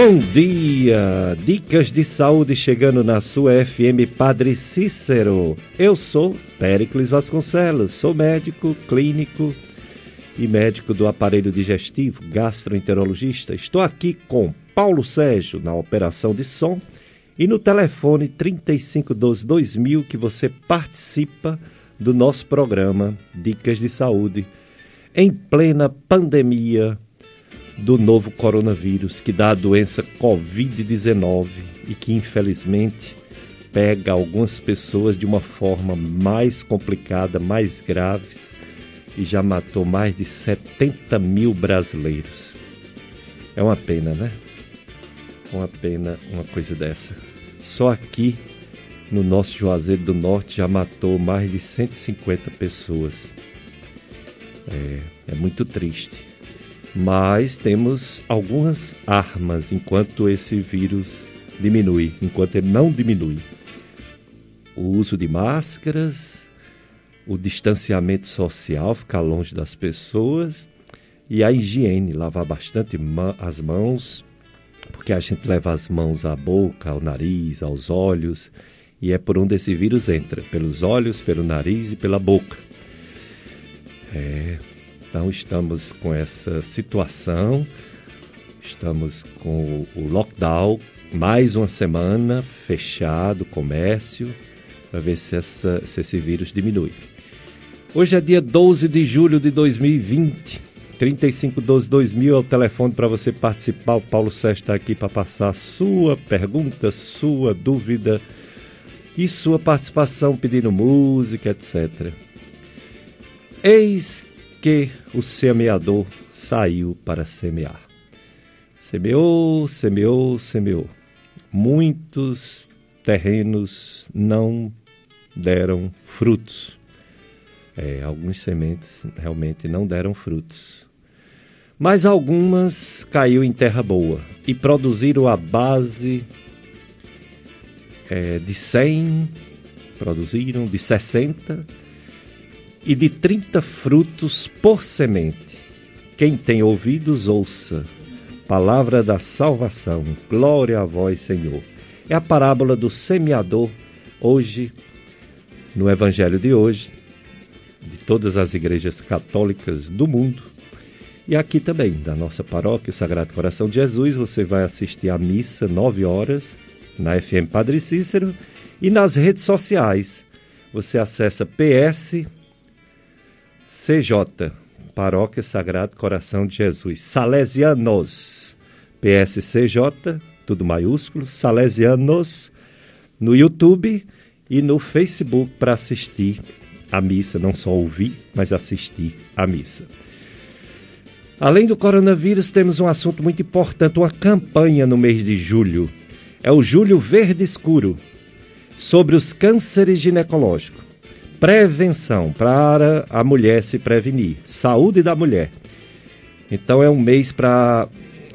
Bom dia! Dicas de saúde chegando na sua FM Padre Cícero. Eu sou Péricles Vasconcelos, sou médico clínico e médico do aparelho digestivo, gastroenterologista. Estou aqui com Paulo Sérgio na operação de som e no telefone 3512 2000 que você participa do nosso programa Dicas de Saúde em plena pandemia do novo coronavírus, que dá a doença Covid-19 e que infelizmente pega algumas pessoas de uma forma mais complicada, mais graves e já matou mais de 70 mil brasileiros. É uma pena, né? Uma pena uma coisa dessa. Só aqui no nosso Juazeiro do Norte já matou mais de 150 pessoas. É, é muito triste mas temos algumas armas enquanto esse vírus diminui, enquanto ele não diminui. O uso de máscaras, o distanciamento social, ficar longe das pessoas e a higiene, lavar bastante as mãos, porque a gente leva as mãos à boca, ao nariz, aos olhos, e é por onde esse vírus entra, pelos olhos, pelo nariz e pela boca. É, então estamos com essa situação, estamos com o lockdown, mais uma semana fechado, comércio, para ver se, essa, se esse vírus diminui. Hoje é dia 12 de julho de 2020. 3512-2000 é o telefone para você participar. O Paulo Sérgio está aqui para passar sua pergunta, sua dúvida e sua participação pedindo música, etc. Eis que o semeador saiu para semear. Semeou, semeou, semeou. Muitos terrenos não deram frutos. É, algumas sementes realmente não deram frutos. Mas algumas caiu em terra boa e produziram a base é, de 100, produziram de 60 e de trinta frutos por semente. Quem tem ouvidos, ouça. Palavra da salvação. Glória a vós, Senhor. É a parábola do semeador, hoje, no Evangelho de hoje, de todas as igrejas católicas do mundo. E aqui também, da nossa paróquia Sagrado Coração de Jesus, você vai assistir à missa, nove horas, na FM Padre Cícero, e nas redes sociais. Você acessa PS CJ, Paróquia Sagrado Coração de Jesus, Salesianos, PSCJ, tudo maiúsculo, Salesianos, no YouTube e no Facebook para assistir a missa, não só ouvir, mas assistir a missa. Além do coronavírus, temos um assunto muito importante, uma campanha no mês de julho. É o Julho Verde Escuro, sobre os cânceres ginecológicos prevenção, para a mulher se prevenir, saúde da mulher. Então é um mês para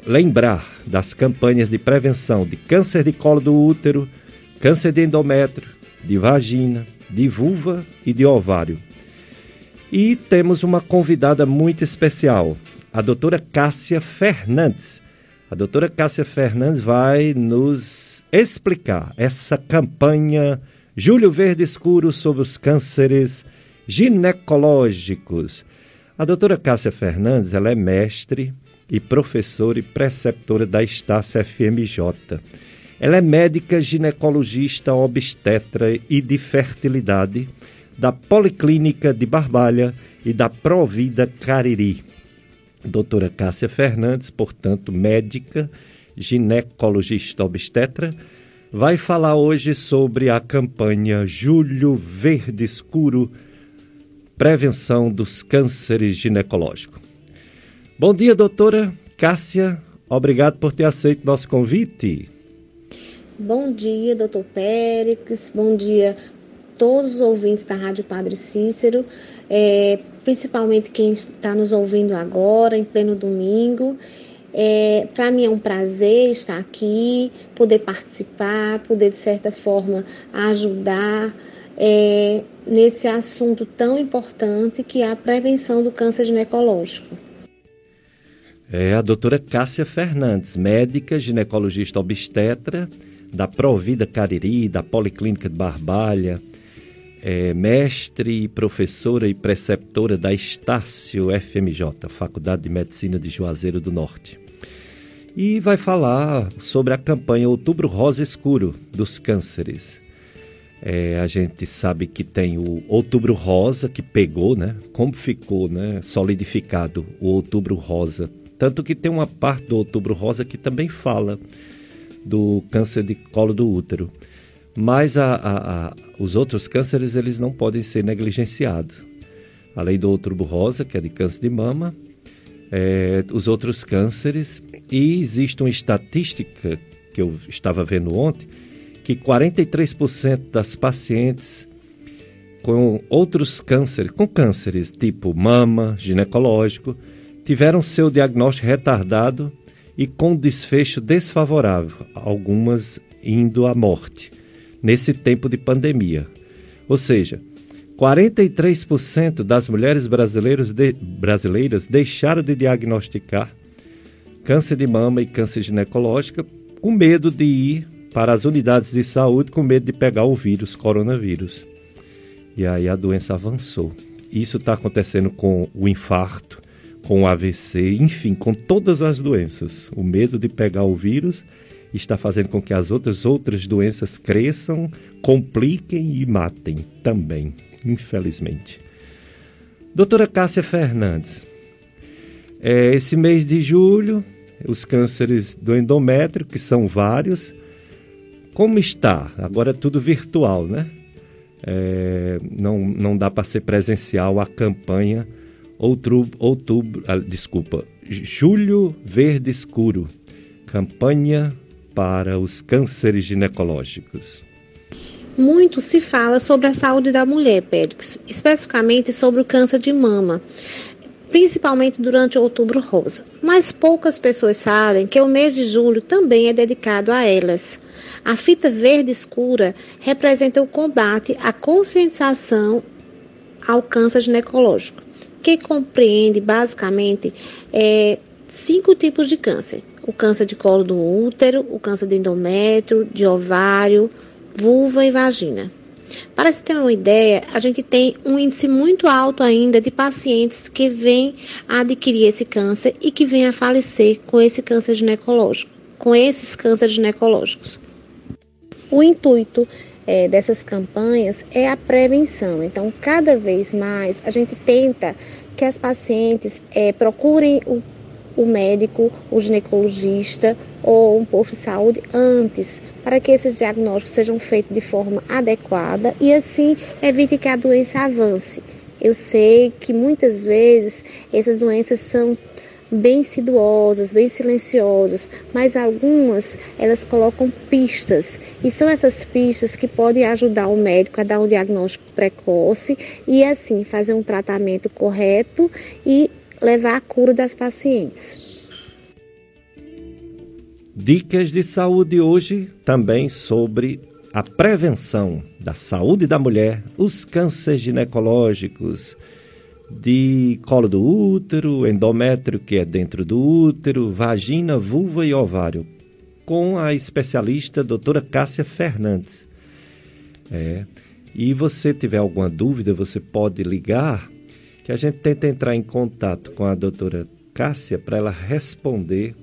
lembrar das campanhas de prevenção de câncer de colo do útero, câncer de endométrio, de vagina, de vulva e de ovário. E temos uma convidada muito especial, a doutora Cássia Fernandes. A doutora Cássia Fernandes vai nos explicar essa campanha Júlio Verde Escuro sobre os cânceres ginecológicos. A doutora Cássia Fernandes ela é mestre e professora e preceptora da Estácia FMJ. Ela é médica ginecologista obstetra e de fertilidade da Policlínica de Barbalha e da Provida Cariri. Doutora Cássia Fernandes, portanto, médica, ginecologista obstetra, vai falar hoje sobre a campanha Julho Verde Escuro Prevenção dos Cânceres Ginecológicos. Bom dia, doutora Cássia. Obrigado por ter aceito nosso convite. Bom dia, doutor Périx. Bom dia todos os ouvintes da Rádio Padre Cícero, é, principalmente quem está nos ouvindo agora, em pleno domingo. É, Para mim é um prazer estar aqui, poder participar, poder de certa forma ajudar é, nesse assunto tão importante que é a prevenção do câncer ginecológico. É a doutora Cássia Fernandes, médica, ginecologista obstetra da Provida Cariri, da Policlínica de Barbalha, é mestre, professora e preceptora da Estácio FMJ, Faculdade de Medicina de Juazeiro do Norte. E vai falar sobre a campanha Outubro Rosa Escuro dos Cânceres. É, a gente sabe que tem o Outubro Rosa, que pegou, né? Como ficou né, solidificado o Outubro Rosa tanto que tem uma parte do Outubro Rosa que também fala do câncer de colo do útero. Mas a, a, a, os outros cânceres eles não podem ser negligenciados. Além do Outubro Rosa, que é de câncer de mama, é, os outros cânceres. E existe uma estatística que eu estava vendo ontem, que 43% das pacientes com outros cânceres, com cânceres tipo mama, ginecológico, tiveram seu diagnóstico retardado e com desfecho desfavorável, algumas indo à morte, nesse tempo de pandemia. Ou seja, 43% das mulheres brasileiras, de, brasileiras deixaram de diagnosticar câncer de mama e câncer ginecológico com medo de ir para as unidades de saúde, com medo de pegar o vírus, coronavírus. E aí a doença avançou. Isso está acontecendo com o infarto, com AVC, enfim, com todas as doenças. O medo de pegar o vírus está fazendo com que as outras outras doenças cresçam, compliquem e matem também, infelizmente. Doutora Cássia Fernandes, é, esse mês de julho, os cânceres do endométrio, que são vários, como está? Agora é tudo virtual, né? É, não, não dá para ser presencial a campanha outubro, outubro ah, desculpa, julho verde escuro, campanha para os cânceres ginecológicos. Muito se fala sobre a saúde da mulher, Périx, especificamente sobre o câncer de mama, principalmente durante o outubro rosa. Mas poucas pessoas sabem que o mês de julho também é dedicado a elas. A fita verde escura representa o combate à conscientização ao câncer ginecológico que compreende basicamente é, cinco tipos de câncer: o câncer de colo do útero, o câncer de endométrio, de ovário, vulva e vagina. Para se ter uma ideia, a gente tem um índice muito alto ainda de pacientes que vêm a adquirir esse câncer e que vêm a falecer com esse câncer ginecológico, com esses cânceres ginecológicos. O intuito é, dessas campanhas é a prevenção. Então, cada vez mais a gente tenta que as pacientes é, procurem o, o médico, o ginecologista ou um posto de saúde antes, para que esses diagnósticos sejam feitos de forma adequada e assim evite que a doença avance. Eu sei que muitas vezes essas doenças são bem sinuosas, bem silenciosas, mas algumas elas colocam pistas e são essas pistas que podem ajudar o médico a dar um diagnóstico precoce e assim fazer um tratamento correto e levar à cura das pacientes. Dicas de saúde hoje também sobre a prevenção da saúde da mulher, os cânceres ginecológicos, de colo do útero, endométrio, que é dentro do útero, vagina, vulva e ovário, com a especialista doutora Cássia Fernandes. É, e você tiver alguma dúvida, você pode ligar, que a gente tenta entrar em contato com a doutora Cássia para ela responder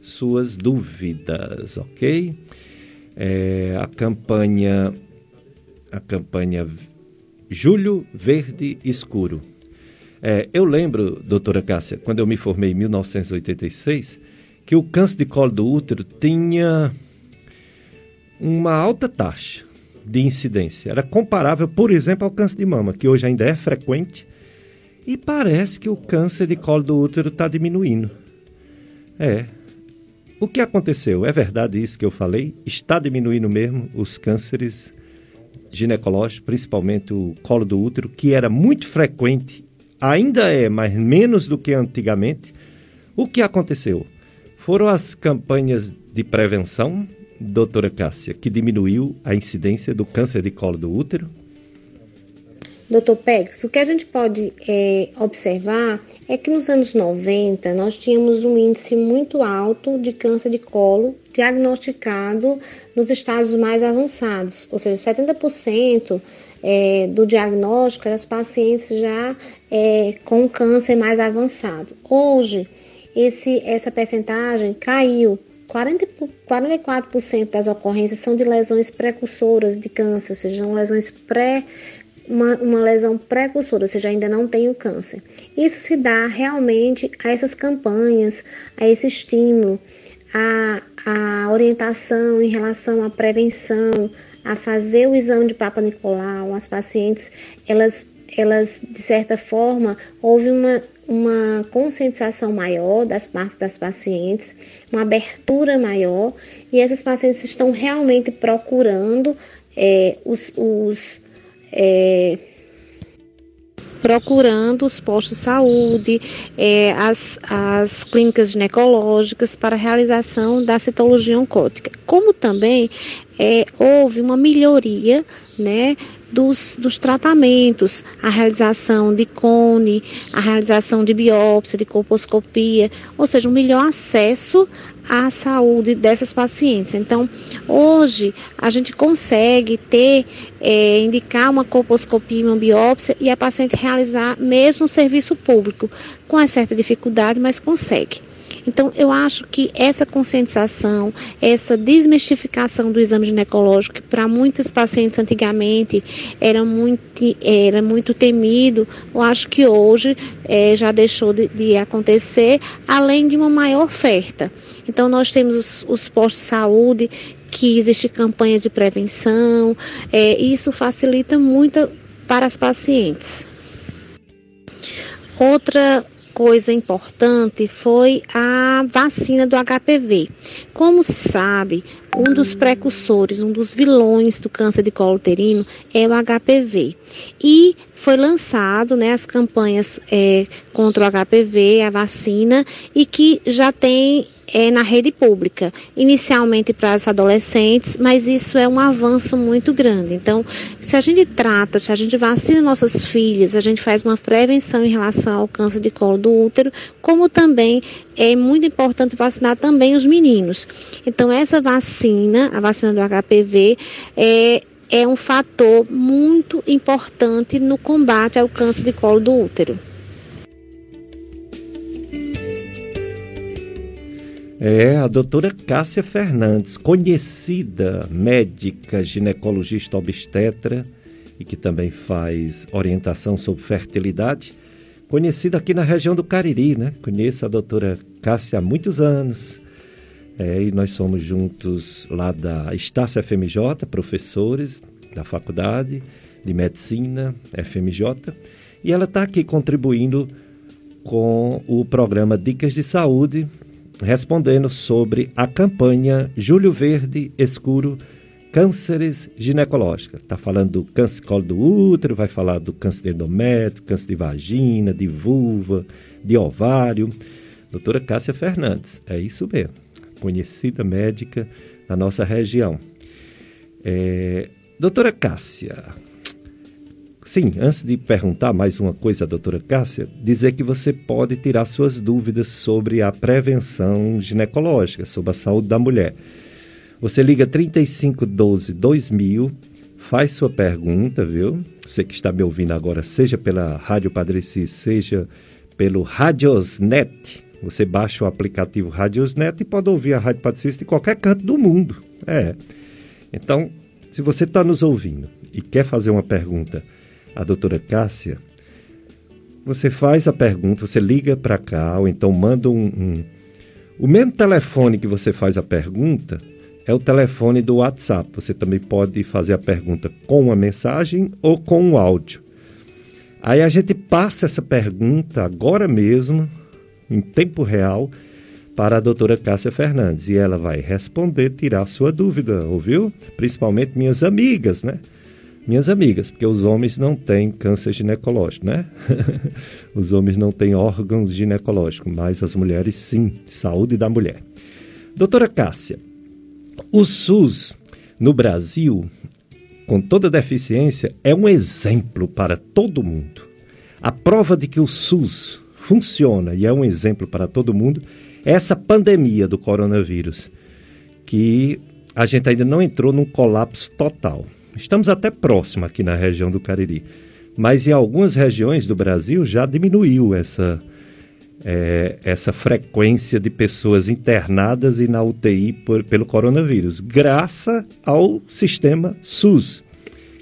suas dúvidas, ok? É, a campanha a campanha Julho Verde Escuro é, eu lembro, doutora Cássia, quando eu me formei em 1986, que o câncer de colo do útero tinha uma alta taxa de incidência. Era comparável, por exemplo, ao câncer de mama, que hoje ainda é frequente, e parece que o câncer de colo do útero está diminuindo. É. O que aconteceu? É verdade isso que eu falei? Está diminuindo mesmo os cânceres ginecológicos, principalmente o colo do útero, que era muito frequente ainda é, mas menos do que antigamente. O que aconteceu? Foram as campanhas de prevenção, doutora Cássia, que diminuiu a incidência do câncer de colo do útero? Doutor Pérez, o que a gente pode é, observar é que nos anos 90 nós tínhamos um índice muito alto de câncer de colo diagnosticado nos estágios mais avançados, ou seja, 70% é, do diagnóstico eram os pacientes já é, com câncer mais avançado. Hoje, esse, essa percentagem caiu 40, 44% das ocorrências são de lesões precursoras de câncer, ou seja, lesões pré uma, uma lesão precursora, ou seja, ainda não tem o câncer. Isso se dá realmente a essas campanhas, a esse estímulo, a, a orientação em relação à prevenção, a fazer o exame de Papa Nicolau. As pacientes, elas, elas de certa forma, houve uma, uma conscientização maior das partes das pacientes, uma abertura maior, e essas pacientes estão realmente procurando é, os, os é, procurando os postos de saúde, é, as, as clínicas ginecológicas para a realização da citologia oncótica. Como também é, houve uma melhoria né, dos, dos tratamentos, a realização de cone, a realização de biópsia, de colposcopia, ou seja, um melhor acesso à saúde dessas pacientes. Então, hoje a gente consegue ter, é, indicar uma colposcopia, uma biópsia e a paciente realizar mesmo o serviço público, com certa dificuldade, mas consegue. Então, eu acho que essa conscientização, essa desmistificação do exame ginecológico, que para muitos pacientes antigamente era muito, era muito temido, eu acho que hoje é, já deixou de, de, acontecer, além de uma maior oferta. Então, nós temos os, os postos de saúde, que existem campanhas de prevenção, é, isso facilita muito para as pacientes. Outra coisa importante foi a vacina do HPV. Como se sabe, um dos precursores, um dos vilões do câncer de colo uterino é o HPV. E foi lançado né, as campanhas é, contra o HPV, a vacina, e que já tem é, na rede pública, inicialmente para as adolescentes, mas isso é um avanço muito grande. Então, se a gente trata, se a gente vacina nossas filhas, a gente faz uma prevenção em relação ao câncer de colo do útero, como também é muito importante vacinar também os meninos. Então, essa vacina, a vacina do HPV, é é um fator muito importante no combate ao câncer de colo do útero. É a doutora Cássia Fernandes, conhecida médica ginecologista obstetra e que também faz orientação sobre fertilidade, conhecida aqui na região do Cariri, né? Conheço a doutora Cássia há muitos anos. É, e nós somos juntos lá da Estácio FMJ, professores da faculdade de medicina FMJ, e ela está aqui contribuindo com o programa Dicas de Saúde, respondendo sobre a campanha Júlio Verde Escuro Cânceres Ginecológicos. Está falando do câncer colo do útero, vai falar do câncer de endométrio, câncer de vagina, de vulva, de ovário. Doutora Cássia Fernandes, é isso mesmo, conhecida médica da nossa região. É, doutora Cássia, Sim, antes de perguntar mais uma coisa à doutora Cássia, dizer que você pode tirar suas dúvidas sobre a prevenção ginecológica, sobre a saúde da mulher. Você liga 3512 2000, faz sua pergunta, viu? Você que está me ouvindo agora, seja pela Rádio Padreci, seja pelo Radiosnet. Você baixa o aplicativo Radiosnet e pode ouvir a Rádio Padreci em qualquer canto do mundo. É. Então, se você está nos ouvindo e quer fazer uma pergunta a doutora Cássia, você faz a pergunta, você liga para cá, ou então manda um, um. O mesmo telefone que você faz a pergunta é o telefone do WhatsApp. Você também pode fazer a pergunta com uma mensagem ou com um áudio. Aí a gente passa essa pergunta agora mesmo, em tempo real, para a doutora Cássia Fernandes. E ela vai responder, tirar sua dúvida, ouviu? Principalmente minhas amigas, né? Minhas amigas, porque os homens não têm câncer ginecológico, né? os homens não têm órgãos ginecológicos, mas as mulheres sim, saúde da mulher. Doutora Cássia, o SUS no Brasil com toda deficiência é um exemplo para todo mundo. A prova de que o SUS funciona e é um exemplo para todo mundo é essa pandemia do coronavírus, que a gente ainda não entrou num colapso total. Estamos até próximo aqui na região do Cariri, mas em algumas regiões do Brasil já diminuiu essa é, essa frequência de pessoas internadas e na UTI por, pelo coronavírus, graças ao sistema SUS,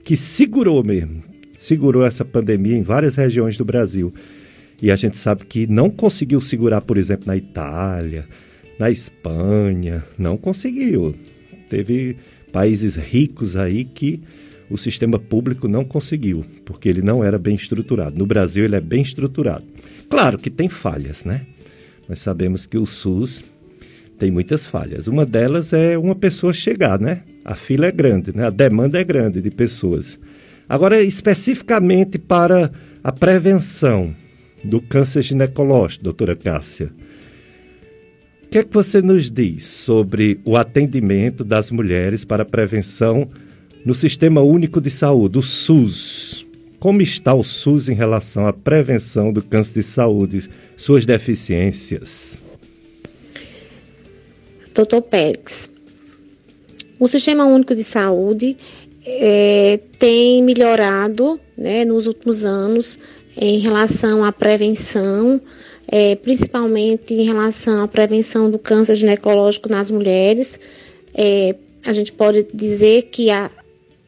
que segurou mesmo, segurou essa pandemia em várias regiões do Brasil. E a gente sabe que não conseguiu segurar, por exemplo, na Itália, na Espanha, não conseguiu. Teve países ricos aí que o sistema público não conseguiu, porque ele não era bem estruturado. No Brasil, ele é bem estruturado. Claro que tem falhas, né? Nós sabemos que o SUS tem muitas falhas. Uma delas é uma pessoa chegar, né? A fila é grande, né? A demanda é grande de pessoas. Agora, especificamente para a prevenção do câncer ginecológico, doutora Cássia, que é que você nos diz sobre o atendimento das mulheres para prevenção no Sistema Único de Saúde, o SUS? Como está o SUS em relação à prevenção do câncer de saúde, suas deficiências? Doutor Pérez, o Sistema Único de Saúde é, tem melhorado né, nos últimos anos em relação à prevenção, é, principalmente em relação à prevenção do câncer ginecológico nas mulheres. É, a gente pode dizer que a,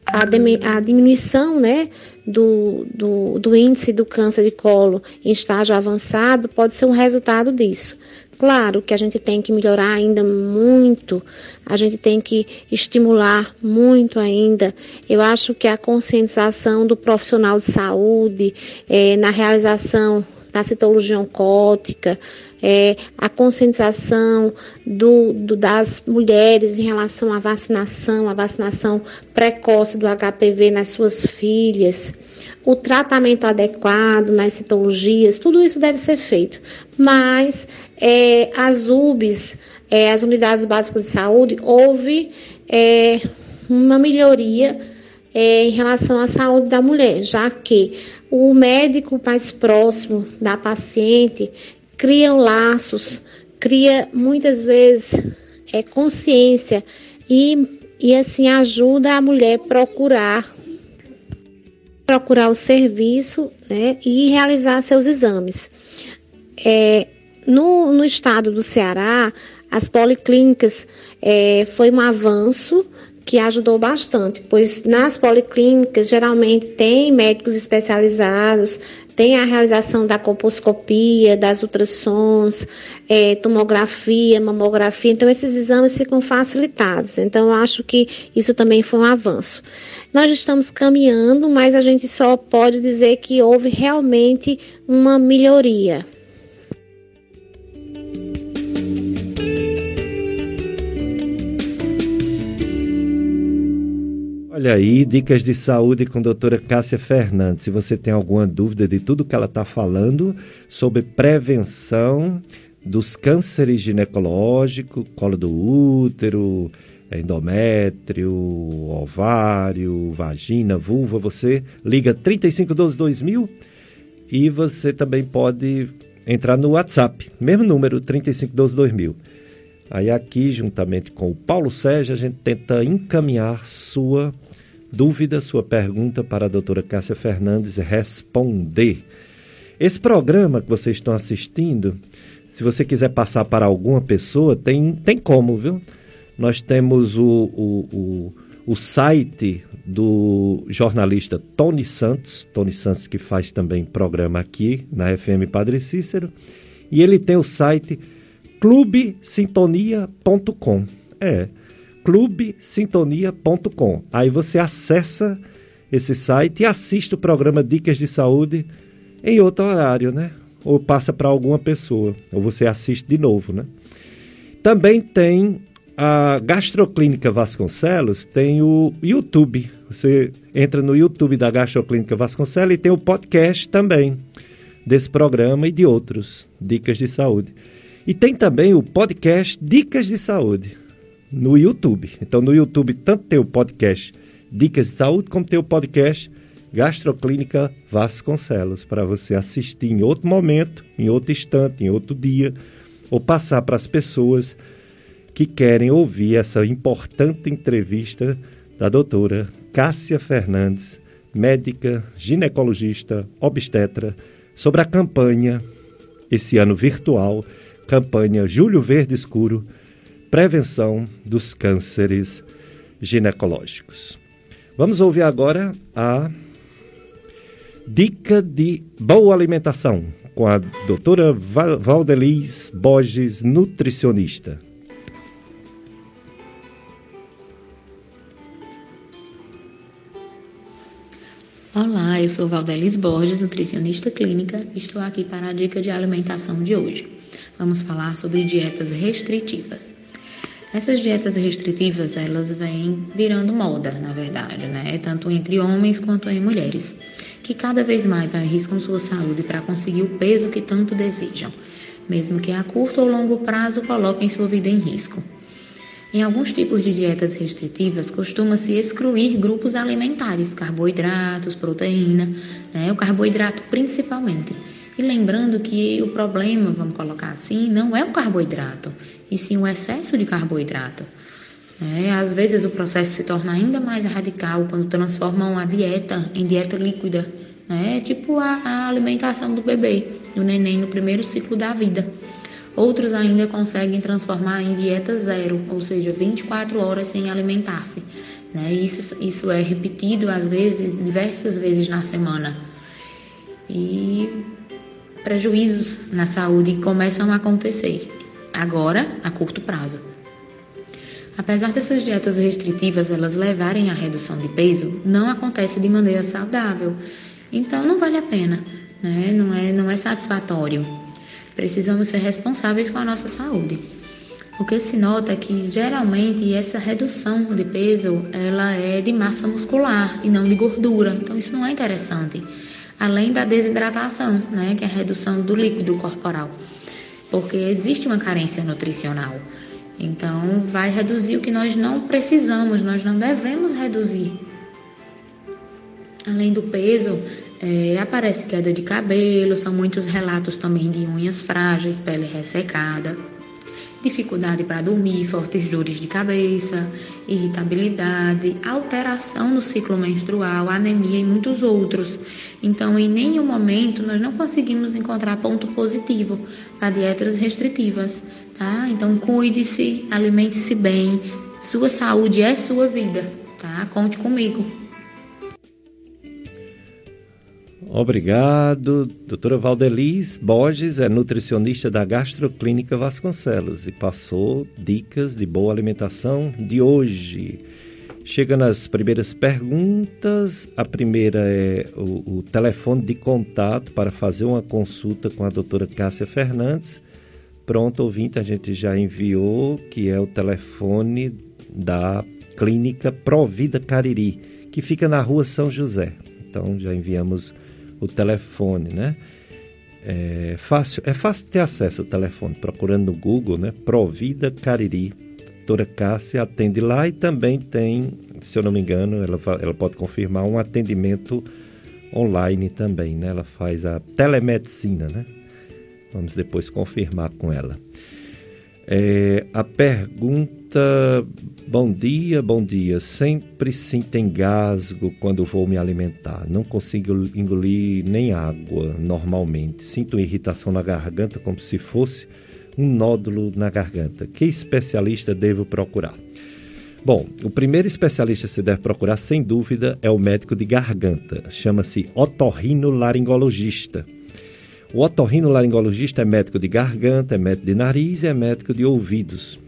a, diminuição né, do, do, do índice do câncer de colo em estágio avançado pode ser um resultado disso. Claro que a gente tem que melhorar ainda muito, a gente tem que estimular muito ainda. Eu acho que a conscientização do profissional de saúde é, na realização da citologia oncótica, é, a conscientização do, do, das mulheres em relação à vacinação, a vacinação precoce do HPV nas suas filhas, o tratamento adequado nas citologias, tudo isso deve ser feito. Mas é, as UBS, é, as unidades básicas de saúde, houve é, uma melhoria é, em relação à saúde da mulher, já que o médico mais próximo da paciente cria laços, cria muitas vezes é, consciência e, e assim ajuda a mulher procurar procurar o serviço né, e realizar seus exames. É, no, no estado do Ceará, as policlínicas é, foi um avanço que ajudou bastante, pois nas policlínicas geralmente tem médicos especializados, tem a realização da colposcopia, das ultrassons, é, tomografia, mamografia, então esses exames ficam facilitados. Então eu acho que isso também foi um avanço. Nós estamos caminhando, mas a gente só pode dizer que houve realmente uma melhoria. Olha aí, dicas de saúde com a doutora Cássia Fernandes. Se você tem alguma dúvida de tudo que ela está falando sobre prevenção dos cânceres ginecológicos, colo do útero, endométrio, ovário, vagina, vulva, você liga 3512 2000 e você também pode entrar no WhatsApp, mesmo número 3512 2000. Aí aqui, juntamente com o Paulo Sérgio, a gente tenta encaminhar sua dúvida, sua pergunta para a doutora Cássia Fernandes responder. Esse programa que vocês estão assistindo, se você quiser passar para alguma pessoa, tem, tem como, viu? Nós temos o, o, o, o site do jornalista Tony Santos, Tony Santos que faz também programa aqui na FM Padre Cícero, e ele tem o site clubesintonia.com. É, clubesintonia.com. Aí você acessa esse site e assiste o programa Dicas de Saúde em outro horário, né? Ou passa para alguma pessoa, ou você assiste de novo, né? Também tem a Gastroclínica Vasconcelos, tem o YouTube. Você entra no YouTube da Gastroclínica Vasconcelos e tem o podcast também desse programa e de outros, Dicas de Saúde. E tem também o podcast Dicas de Saúde no YouTube. Então, no YouTube, tanto tem o podcast Dicas de Saúde, como tem o podcast Gastroclínica Vasconcelos, para você assistir em outro momento, em outro instante, em outro dia, ou passar para as pessoas que querem ouvir essa importante entrevista da doutora Cássia Fernandes, médica, ginecologista, obstetra, sobre a campanha, esse ano virtual, campanha Julho Verde Escuro, prevenção dos cânceres ginecológicos. Vamos ouvir agora a dica de boa alimentação com a doutora Valdeliz Borges, nutricionista. Olá, eu sou Valdelis Borges, nutricionista clínica. Estou aqui para a dica de alimentação de hoje. Vamos falar sobre dietas restritivas. Essas dietas restritivas, elas vêm virando moda, na verdade, né? Tanto entre homens quanto em mulheres, que cada vez mais arriscam sua saúde para conseguir o peso que tanto desejam, mesmo que a curto ou longo prazo coloquem sua vida em risco. Em alguns tipos de dietas restritivas, costuma-se excluir grupos alimentares, carboidratos, proteína, né, o carboidrato principalmente. E lembrando que o problema, vamos colocar assim, não é o carboidrato, e sim o excesso de carboidrato. É, às vezes o processo se torna ainda mais radical quando transformam a dieta em dieta líquida, né? tipo a, a alimentação do bebê, do neném no primeiro ciclo da vida. Outros ainda conseguem transformar em dieta zero, ou seja, 24 horas sem alimentar-se. Né? Isso, isso é repetido às vezes, diversas vezes na semana. E prejuízos na saúde começam a acontecer, agora a curto prazo. Apesar dessas dietas restritivas elas levarem à redução de peso, não acontece de maneira saudável. Então não vale a pena, né? não, é, não é satisfatório. Precisamos ser responsáveis com a nossa saúde. O que se nota é que geralmente essa redução de peso ela é de massa muscular e não de gordura. Então isso não é interessante. Além da desidratação, né, que é a redução do líquido corporal, porque existe uma carência nutricional. Então vai reduzir o que nós não precisamos, nós não devemos reduzir. Além do peso, é, aparece queda de cabelo, são muitos relatos também de unhas frágeis, pele ressecada, dificuldade para dormir, fortes dores de cabeça, irritabilidade, alteração no ciclo menstrual, anemia e muitos outros. Então, em nenhum momento nós não conseguimos encontrar ponto positivo para dietas restritivas, tá? Então, cuide-se, alimente-se bem, sua saúde é sua vida, tá? Conte comigo. Obrigado. Doutora Valdeliz Borges é nutricionista da Gastroclínica Vasconcelos e passou dicas de boa alimentação de hoje. Chega nas primeiras perguntas. A primeira é o, o telefone de contato para fazer uma consulta com a doutora Cássia Fernandes. Pronto, ouvinte, a gente já enviou, que é o telefone da clínica Provida Cariri, que fica na rua São José. Então já enviamos o telefone, né? É fácil, é fácil ter acesso ao telefone, procurando no Google, né? Provida Cariri. Doutora Cássia atende lá e também tem, se eu não me engano, ela, ela pode confirmar um atendimento online também, né? Ela faz a telemedicina, né? Vamos depois confirmar com ela. É, a pergunta: Bom dia, bom dia. Sempre sinto engasgo quando vou me alimentar. Não consigo engolir nem água normalmente. Sinto irritação na garganta como se fosse um nódulo na garganta. Que especialista devo procurar? Bom, o primeiro especialista que você deve procurar, sem dúvida, é o médico de garganta. Chama-se otorrinolaringologista. O otorrinolaringologista é médico de garganta, é médico de nariz e é médico de ouvidos.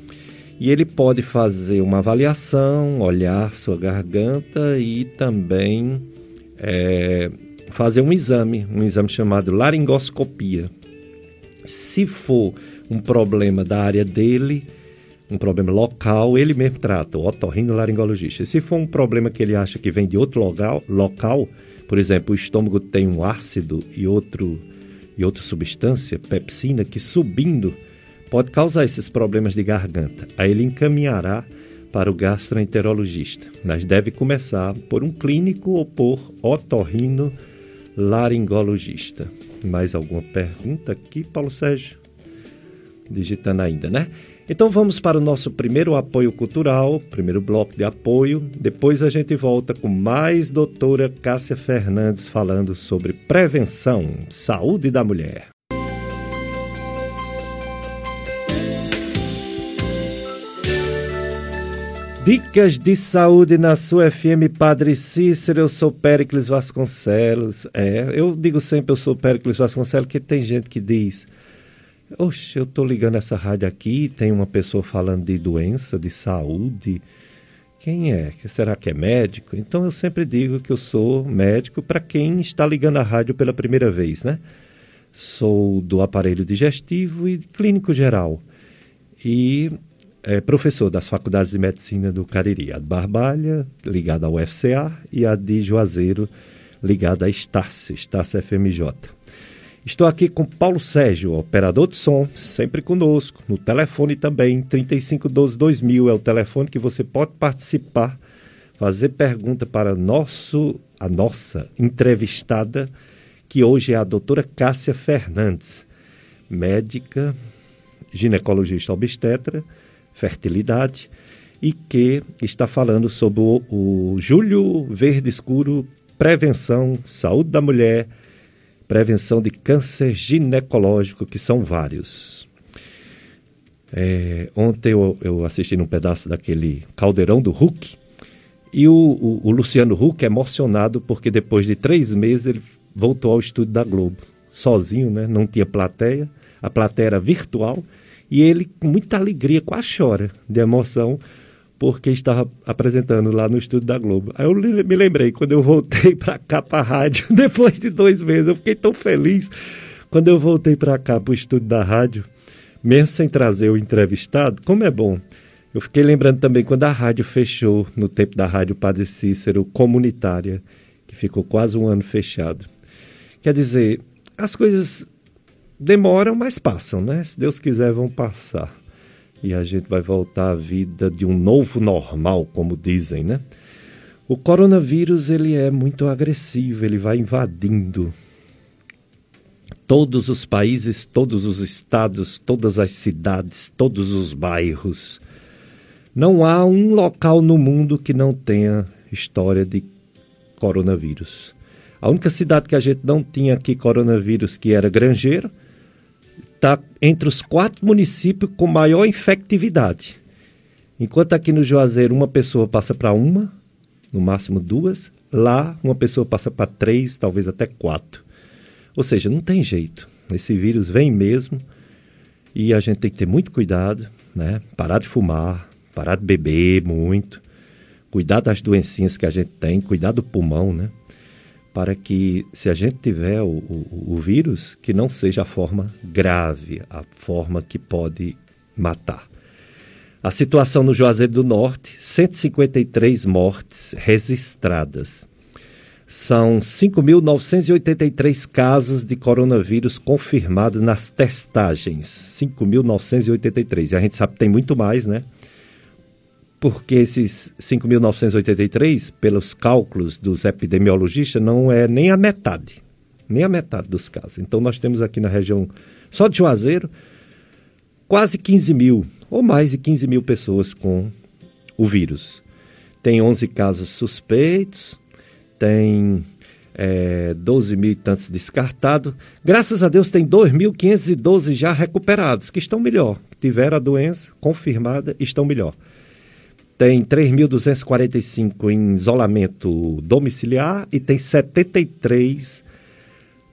E ele pode fazer uma avaliação, olhar sua garganta e também é, fazer um exame, um exame chamado laringoscopia. Se for um problema da área dele, um problema local, ele mesmo trata, o otorrinolaringologista. Se for um problema que ele acha que vem de outro local, local por exemplo, o estômago tem um ácido e outro e outra substância, pepsina, que subindo pode causar esses problemas de garganta. Aí ele encaminhará para o gastroenterologista, mas deve começar por um clínico ou por otorrino laringologista. Mais alguma pergunta aqui, Paulo Sérgio? Digitando ainda, né? Então vamos para o nosso primeiro apoio cultural, primeiro bloco de apoio. Depois a gente volta com mais doutora Cássia Fernandes falando sobre prevenção, saúde da mulher. Dicas de saúde na sua FM Padre Cícero, eu sou Péricles Vasconcelos. É, eu digo sempre eu sou Péricles Vasconcelos, que tem gente que diz, oxe, eu estou ligando essa rádio aqui, tem uma pessoa falando de doença, de saúde. Quem é? Será que é médico? Então eu sempre digo que eu sou médico para quem está ligando a rádio pela primeira vez, né? Sou do aparelho digestivo e clínico geral. E é professor das faculdades de medicina do Cariri, a de Barbalha, ligada ao UFCA, e a de Juazeiro, ligada à Estácio, Estácio FMJ. Estou aqui com Paulo Sérgio, operador de som, sempre conosco, no telefone também, 3512-2000 é o telefone que você pode participar, fazer pergunta para nosso, a nossa entrevistada, que hoje é a doutora Cássia Fernandes, médica, ginecologista obstetra, fertilidade e que está falando sobre o, o Julho Verde Escuro Prevenção, Saúde da Mulher, Prevenção de Câncer Ginecológico, que são vários. É, ontem eu, eu, assisti num pedaço daquele Caldeirão do Hulk e o, o, o Luciano Huck é emocionado porque depois de três meses ele voltou ao estúdio da Globo, sozinho, né? não tinha plateia, a plateia era virtual e ele, com muita alegria, quase chora de emoção, porque estava apresentando lá no estúdio da Globo. Aí eu me lembrei, quando eu voltei para cá, para a rádio, depois de dois meses, eu fiquei tão feliz. Quando eu voltei para cá, para o estúdio da rádio, mesmo sem trazer o entrevistado, como é bom. Eu fiquei lembrando também quando a rádio fechou, no tempo da Rádio Padre Cícero, comunitária, que ficou quase um ano fechado. Quer dizer, as coisas demoram, mas passam, né? Se Deus quiser, vão passar. E a gente vai voltar à vida de um novo normal, como dizem, né? O coronavírus ele é muito agressivo, ele vai invadindo todos os países, todos os estados, todas as cidades, todos os bairros. Não há um local no mundo que não tenha história de coronavírus. A única cidade que a gente não tinha aqui coronavírus, que era Grangeiro, está entre os quatro municípios com maior infectividade. Enquanto aqui no Juazeiro uma pessoa passa para uma, no máximo duas, lá uma pessoa passa para três, talvez até quatro. Ou seja, não tem jeito. Esse vírus vem mesmo e a gente tem que ter muito cuidado, né? Parar de fumar, parar de beber muito, cuidar das doencinhas que a gente tem, cuidar do pulmão, né? Para que, se a gente tiver o, o, o, vírus, que não seja a forma grave, a forma que pode matar. A situação no Juazeiro do Norte, 153 mortes registradas. São 5.983 casos de coronavírus confirmados nas testagens. 5.983. E a gente sabe que tem muito mais, né? Porque esses 5.983, pelos cálculos dos epidemiologistas, não é nem a metade, nem a metade dos casos. Então, nós temos aqui na região, só de Juazeiro, quase 15 mil, ou mais de 15 mil pessoas com o vírus. Tem 11 casos suspeitos, tem é, 12 mil e tantos descartados. Graças a Deus, tem 2.512 já recuperados, que estão melhor, tiveram a doença confirmada, estão melhor tem 3.245 em isolamento domiciliar e tem 73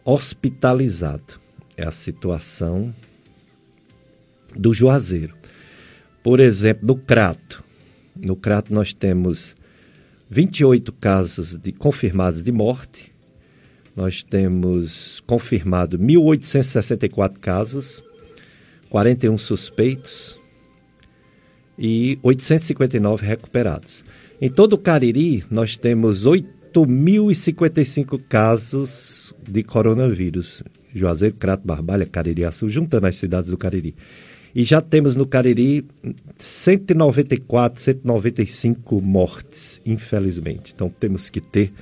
hospitalizados. É a situação do Juazeiro. Por exemplo, no Crato. No Crato nós temos 28 casos de confirmados de morte. Nós temos confirmado 1.864 casos, 41 suspeitos, e 859 recuperados. Em todo o Cariri, nós temos 8.055 casos de coronavírus. Juazeiro, Crato, Barbalha, Cariri Açu, juntando as cidades do Cariri. E já temos no Cariri 194, 195 mortes, infelizmente. Então temos que ter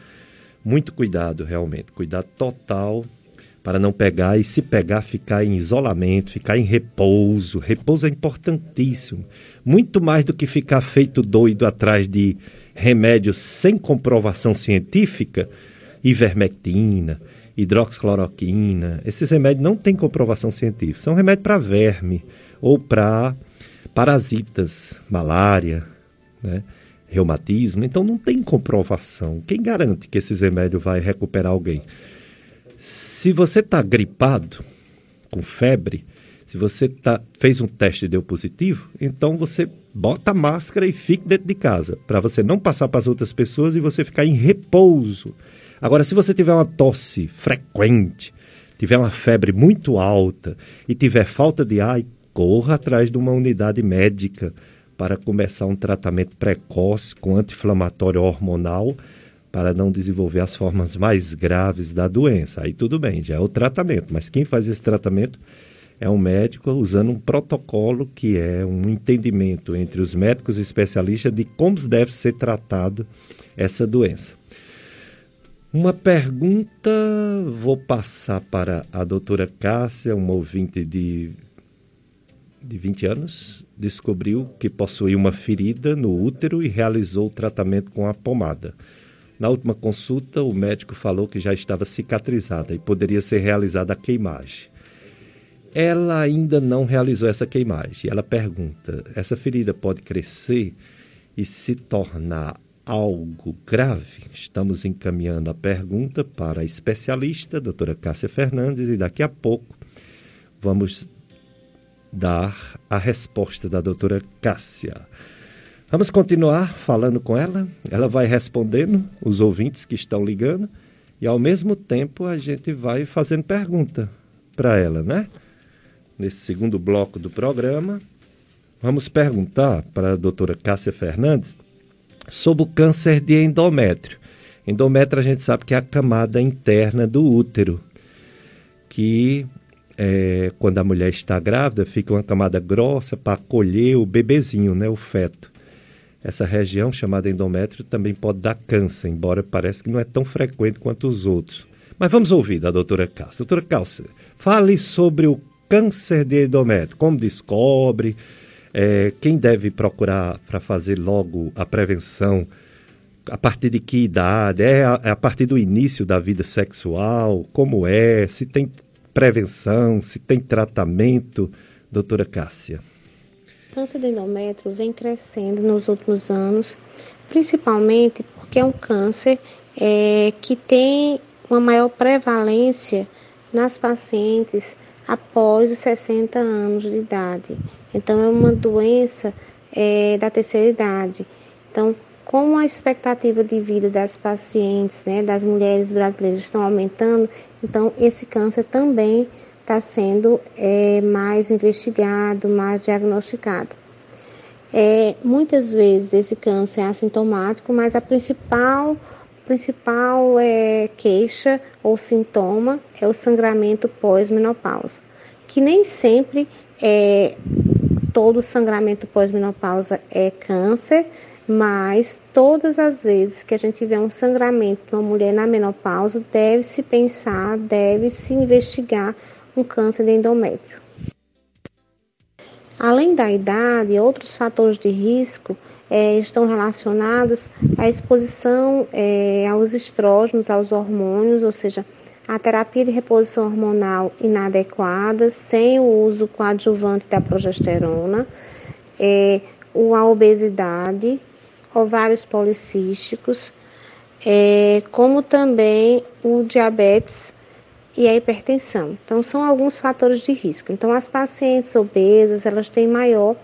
muito cuidado, realmente. Cuidado total para não pegar e, se pegar, ficar em isolamento, ficar em repouso. Repouso é importantíssimo. Muito mais do que ficar feito doido atrás de remédios sem comprovação científica, ivermectina, hidroxicloroquina. Esses remédios não têm comprovação científica. São remédios para verme ou para parasitas, malária, né? reumatismo. Então não tem comprovação. Quem garante que esses remédios vai recuperar alguém? Se você está gripado, com febre, se você tá, fez um teste e deu positivo, então você bota a máscara e fique dentro de casa, para você não passar para as outras pessoas e você ficar em repouso. Agora, se você tiver uma tosse frequente, tiver uma febre muito alta e tiver falta de ar, corra atrás de uma unidade médica para começar um tratamento precoce com anti-inflamatório hormonal para não desenvolver as formas mais graves da doença. Aí tudo bem, já é o tratamento, mas quem faz esse tratamento é um médico usando um protocolo que é um entendimento entre os médicos especialistas de como deve ser tratado essa doença. Uma pergunta, vou passar para a doutora Cássia, uma ouvinte de, de 20 anos, descobriu que possuía uma ferida no útero e realizou o tratamento com a pomada. Na última consulta, o médico falou que já estava cicatrizada e poderia ser realizada a queimagem. Ela ainda não realizou essa queimagem. Ela pergunta: essa ferida pode crescer e se tornar algo grave? Estamos encaminhando a pergunta para a especialista, a doutora Cássia Fernandes, e daqui a pouco vamos dar a resposta da doutora Cássia. Vamos continuar falando com ela. Ela vai respondendo os ouvintes que estão ligando e ao mesmo tempo a gente vai fazendo pergunta para ela, né? Nesse segundo bloco do programa, vamos perguntar para a doutora Cássia Fernandes sobre o câncer de endométrio. Endométrio a gente sabe que é a camada interna do útero, que é, quando a mulher está grávida fica uma camada grossa para acolher o bebezinho, né, o feto. Essa região chamada endométrio também pode dar câncer, embora pareça que não é tão frequente quanto os outros. Mas vamos ouvir da doutora Cássia. Doutora Cássia, fale sobre o câncer de endométrio, como descobre, é, quem deve procurar para fazer logo a prevenção, a partir de que idade, é a, é a partir do início da vida sexual, como é, se tem prevenção, se tem tratamento, doutora Cássia. Câncer de endométrio vem crescendo nos últimos anos, principalmente porque é um câncer é, que tem uma maior prevalência nas pacientes após os 60 anos de idade. Então, é uma doença é, da terceira idade. Então, como a expectativa de vida das pacientes, né, das mulheres brasileiras estão aumentando, então esse câncer também está sendo é, mais investigado, mais diagnosticado. É, muitas vezes esse câncer é assintomático, mas a principal, principal é, queixa ou sintoma é o sangramento pós-menopausa, que nem sempre é, todo sangramento pós-menopausa é câncer, mas todas as vezes que a gente tiver um sangramento uma mulher na menopausa, deve-se pensar, deve-se investigar um câncer de endométrio. Além da idade, outros fatores de risco é, estão relacionados à exposição é, aos estrógenos, aos hormônios, ou seja, a terapia de reposição hormonal inadequada, sem o uso coadjuvante da progesterona, é, a obesidade, ovários policísticos, é, como também o diabetes e a hipertensão. Então, são alguns fatores de risco. Então, as pacientes obesas, elas têm maior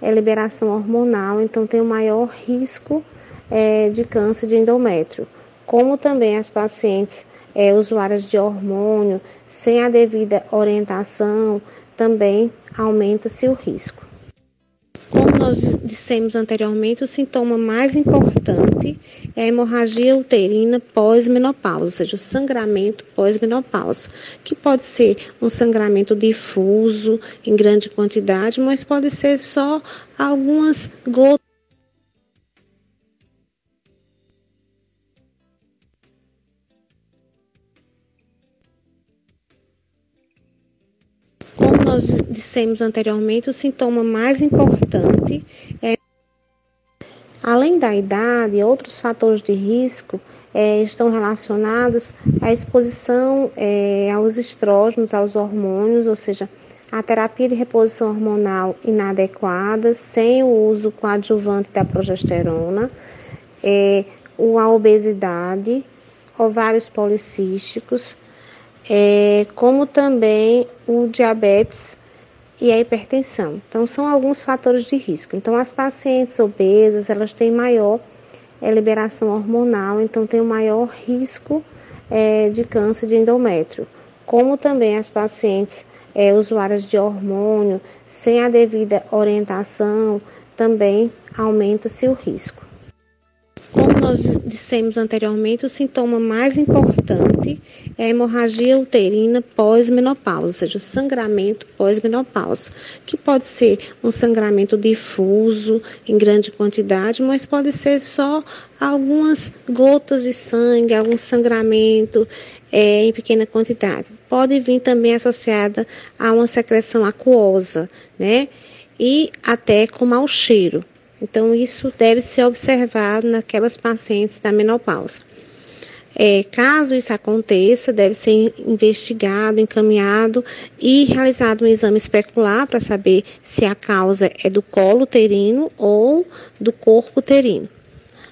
é, liberação hormonal, então tem o maior risco é, de câncer de endométrio. Como também as pacientes é, usuárias de hormônio, sem a devida orientação, também aumenta-se o risco. Nós dissemos anteriormente, o sintoma mais importante é a hemorragia uterina pós-menopausa, ou seja, o sangramento pós-menopausa, que pode ser um sangramento difuso em grande quantidade, mas pode ser só algumas gotas Como nós dissemos anteriormente, o sintoma mais importante é. Além da idade, outros fatores de risco é, estão relacionados à exposição é, aos estrógenos, aos hormônios, ou seja, a terapia de reposição hormonal inadequada, sem o uso coadjuvante da progesterona, é, a obesidade, ovários policísticos, é, como também o diabetes e a hipertensão. Então, são alguns fatores de risco. Então, as pacientes obesas, elas têm maior é, liberação hormonal, então tem o maior risco é, de câncer de endométrio. Como também as pacientes é, usuárias de hormônio, sem a devida orientação, também aumenta-se o risco. Como nós dissemos anteriormente, o sintoma mais importante é a hemorragia uterina pós-menopausa, ou seja, sangramento pós-menopausa, que pode ser um sangramento difuso em grande quantidade, mas pode ser só algumas gotas de sangue, algum sangramento é, em pequena quantidade. Pode vir também associada a uma secreção aquosa, né? E até com mau cheiro. Então, isso deve ser observado naquelas pacientes da menopausa. É, caso isso aconteça, deve ser investigado, encaminhado e realizado um exame especular para saber se a causa é do colo uterino ou do corpo uterino.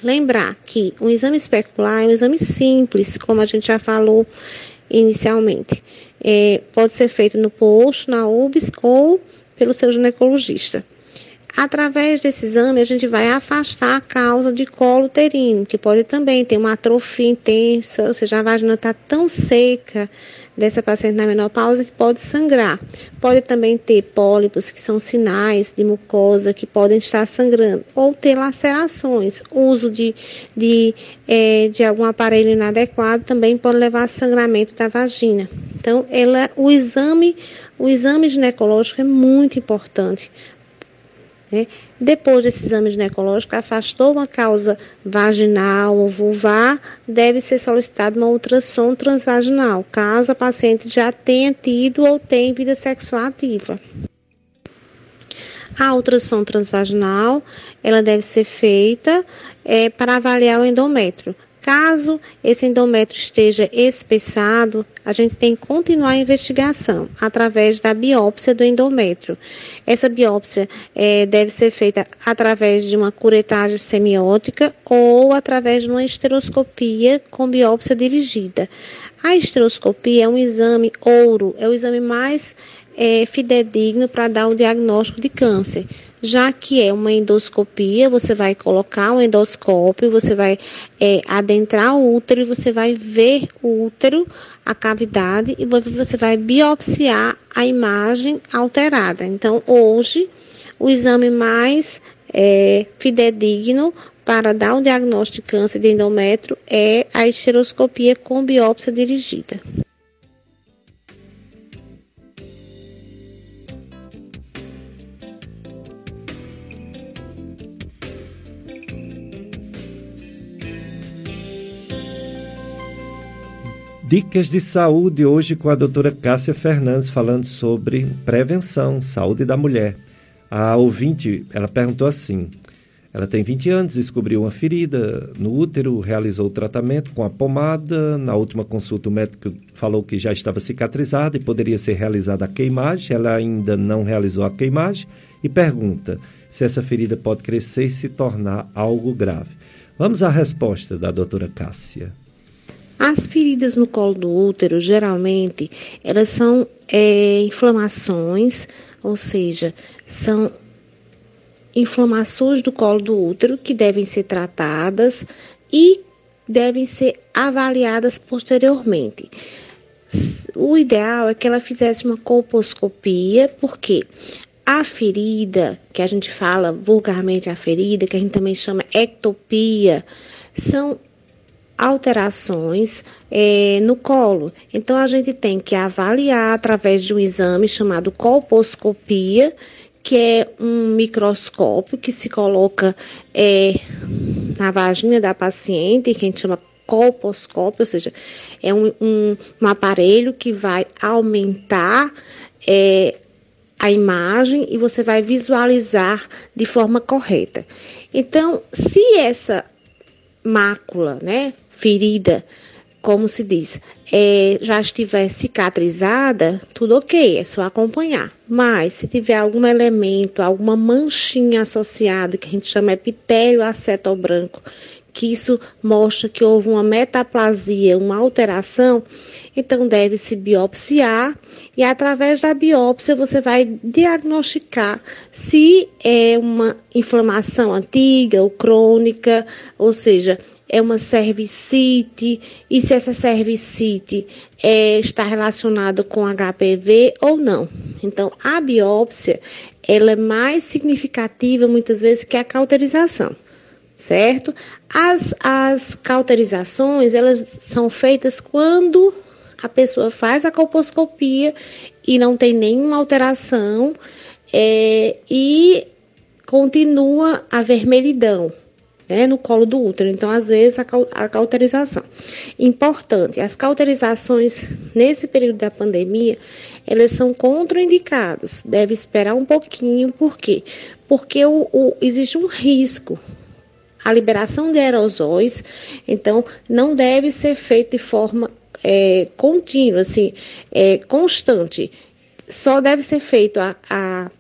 Lembrar que um exame especular é um exame simples, como a gente já falou inicialmente. É, pode ser feito no posto, na UBS ou pelo seu ginecologista. Através desse exame, a gente vai afastar a causa de colo uterino, que pode também ter uma atrofia intensa, ou seja, a vagina está tão seca dessa paciente na menopausa que pode sangrar. Pode também ter pólipos, que são sinais de mucosa que podem estar sangrando, ou ter lacerações. O uso de, de, é, de algum aparelho inadequado também pode levar a sangramento da vagina. Então, ela, o exame, o exame ginecológico é muito importante né? Depois desse exame ginecológico, afastou uma causa vaginal ou vulvar, deve ser solicitado uma ultrassom transvaginal, caso a paciente já tenha tido ou tenha vida sexual ativa. A ultrassom transvaginal, ela deve ser feita é, para avaliar o endométrio. Caso esse endométrio esteja espessado, a gente tem que continuar a investigação através da biópsia do endométrio. Essa biópsia é, deve ser feita através de uma curetagem semiótica ou através de uma esteroscopia com biópsia dirigida. A esteroscopia é um exame ouro, é o exame mais é, fidedigno para dar o diagnóstico de câncer já que é uma endoscopia, você vai colocar um endoscópio, você vai é, adentrar o útero e você vai ver o útero, a cavidade, e você vai biopsiar a imagem alterada. Então, hoje, o exame mais é, fidedigno para dar o diagnóstico de câncer de endométrio é a esteroscopia com biópsia dirigida. Dicas de saúde hoje com a doutora Cássia Fernandes falando sobre prevenção, saúde da mulher. A ouvinte, ela perguntou assim: ela tem 20 anos, descobriu uma ferida no útero, realizou o tratamento com a pomada. Na última consulta, o médico falou que já estava cicatrizada e poderia ser realizada a queimagem. Ela ainda não realizou a queimagem e pergunta se essa ferida pode crescer e se tornar algo grave. Vamos à resposta da doutora Cássia. As feridas no colo do útero, geralmente, elas são é, inflamações, ou seja, são inflamações do colo do útero que devem ser tratadas e devem ser avaliadas posteriormente. O ideal é que ela fizesse uma colposcopia, porque A ferida, que a gente fala vulgarmente a ferida, que a gente também chama ectopia, são alterações é, no colo. Então a gente tem que avaliar através de um exame chamado colposcopia, que é um microscópio que se coloca é, na vagina da paciente, que a gente chama colposcópio, ou seja, é um, um, um aparelho que vai aumentar é, a imagem e você vai visualizar de forma correta. Então, se essa mácula, né, ferida, como se diz, é, já estiver cicatrizada, tudo ok, é só acompanhar. Mas se tiver algum elemento, alguma manchinha associada, que a gente chama epitélio acetobranco, que isso mostra que houve uma metaplasia, uma alteração, então deve-se biopsiar e através da biópsia você vai diagnosticar se é uma inflamação antiga ou crônica, ou seja, é uma cervicite e se essa cervicite é, está relacionada com HPV ou não. Então, a biópsia ela é mais significativa muitas vezes que a cauterização certo? As, as cauterizações, elas são feitas quando a pessoa faz a colposcopia e não tem nenhuma alteração é, e continua a vermelhidão né, no colo do útero. Então, às vezes, a, a cauterização. Importante, as cauterizações nesse período da pandemia, elas são contraindicadas. Deve esperar um pouquinho, por quê? Porque o, o, existe um risco a liberação de aerosóis, então não deve ser feito de forma é, contínua, assim, é, constante. Só deve ser feito a, a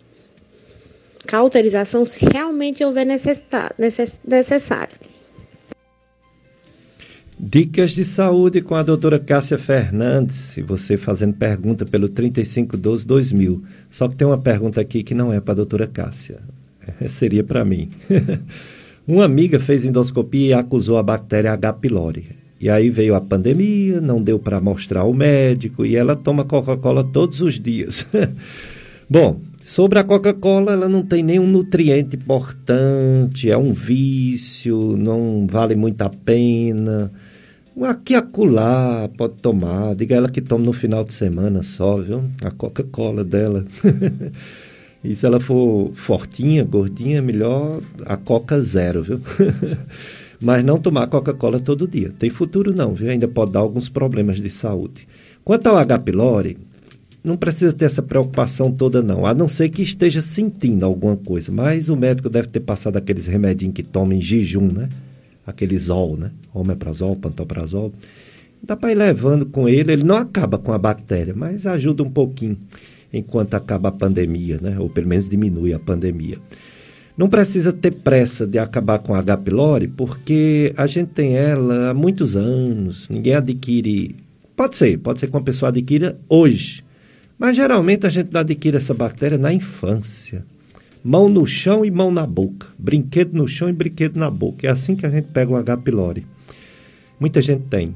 cauterização se realmente houver necess, necessário. Dicas de saúde com a doutora Cássia Fernandes. E você fazendo pergunta pelo 3512-2000. Só que tem uma pergunta aqui que não é para a doutora Cássia. Seria para mim. Uma amiga fez endoscopia e acusou a bactéria H. pylori. E aí veio a pandemia, não deu para mostrar ao médico e ela toma Coca-Cola todos os dias. Bom, sobre a Coca-Cola, ela não tem nenhum nutriente importante, é um vício, não vale muito a pena. Aqui acolá pode tomar, diga ela que toma no final de semana só, viu? A Coca-Cola dela. E se ela for fortinha, gordinha, melhor a Coca zero, viu? Mas não tomar Coca-Cola todo dia. Tem futuro não, viu? Ainda pode dar alguns problemas de saúde. Quanto ao H. pylori, não precisa ter essa preocupação toda não, a não ser que esteja sentindo alguma coisa. Mas o médico deve ter passado aqueles remedinhos que toma em jejum, né? Aquele Zol, né? Omeprazol, pantoprazol. Dá para ir levando com ele, ele não acaba com a bactéria, mas ajuda um pouquinho enquanto acaba a pandemia, né? ou pelo menos diminui a pandemia. Não precisa ter pressa de acabar com a H. pylori, porque a gente tem ela há muitos anos, ninguém adquire. Pode ser, pode ser que uma pessoa adquira hoje, mas geralmente a gente adquire essa bactéria na infância. Mão no chão e mão na boca. Brinquedo no chão e brinquedo na boca. É assim que a gente pega o H. pylori. Muita gente tem.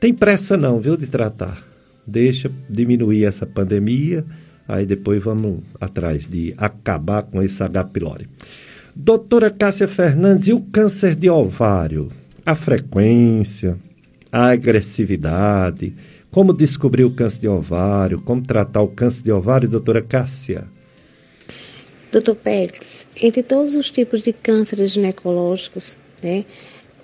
Tem pressa não, viu, de tratar. Deixa diminuir essa pandemia Aí depois vamos atrás de acabar com esse H. pylori. Doutora Cássia Fernandes, e o câncer de ovário? A frequência, a agressividade, como descobrir o câncer de ovário, como tratar o câncer de ovário, doutora Cássia? Doutor Pérez, entre todos os tipos de cânceres ginecológicos, né,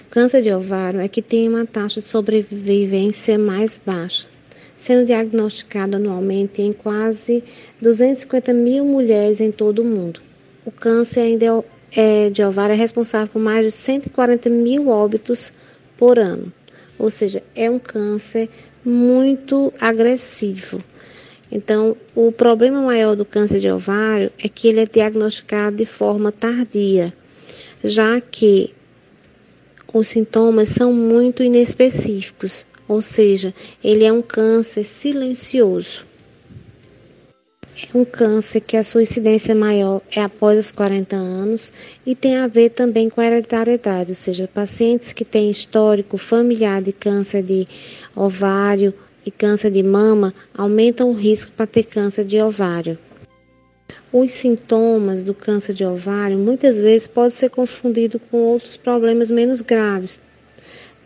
o câncer de ovário é que tem uma taxa de sobrevivência mais baixa sendo diagnosticado anualmente em quase 250 mil mulheres em todo o mundo. O câncer ainda é, de ovário é responsável por mais de 140 mil óbitos por ano. Ou seja, é um câncer muito agressivo. Então, o problema maior do câncer de ovário é que ele é diagnosticado de forma tardia, já que os sintomas são muito inespecíficos, ou seja, ele é um câncer silencioso. É um câncer que a sua incidência maior é após os 40 anos e tem a ver também com a hereditariedade, ou seja, pacientes que têm histórico familiar de câncer de ovário e câncer de mama aumentam o risco para ter câncer de ovário. os sintomas do câncer de ovário muitas vezes pode ser confundido com outros problemas menos graves,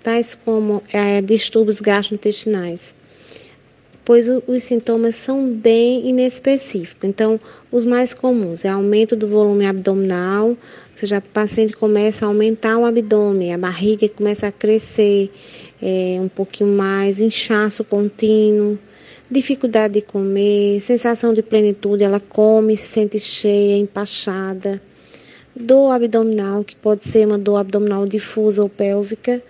tais como é, distúrbios gastrointestinais, pois os sintomas são bem inespecíficos. Então, os mais comuns é aumento do volume abdominal, ou seja, o paciente começa a aumentar o abdômen, a barriga começa a crescer é, um pouquinho mais, inchaço contínuo, dificuldade de comer, sensação de plenitude, ela come, se sente cheia, empachada, dor abdominal, que pode ser uma dor abdominal difusa ou pélvica,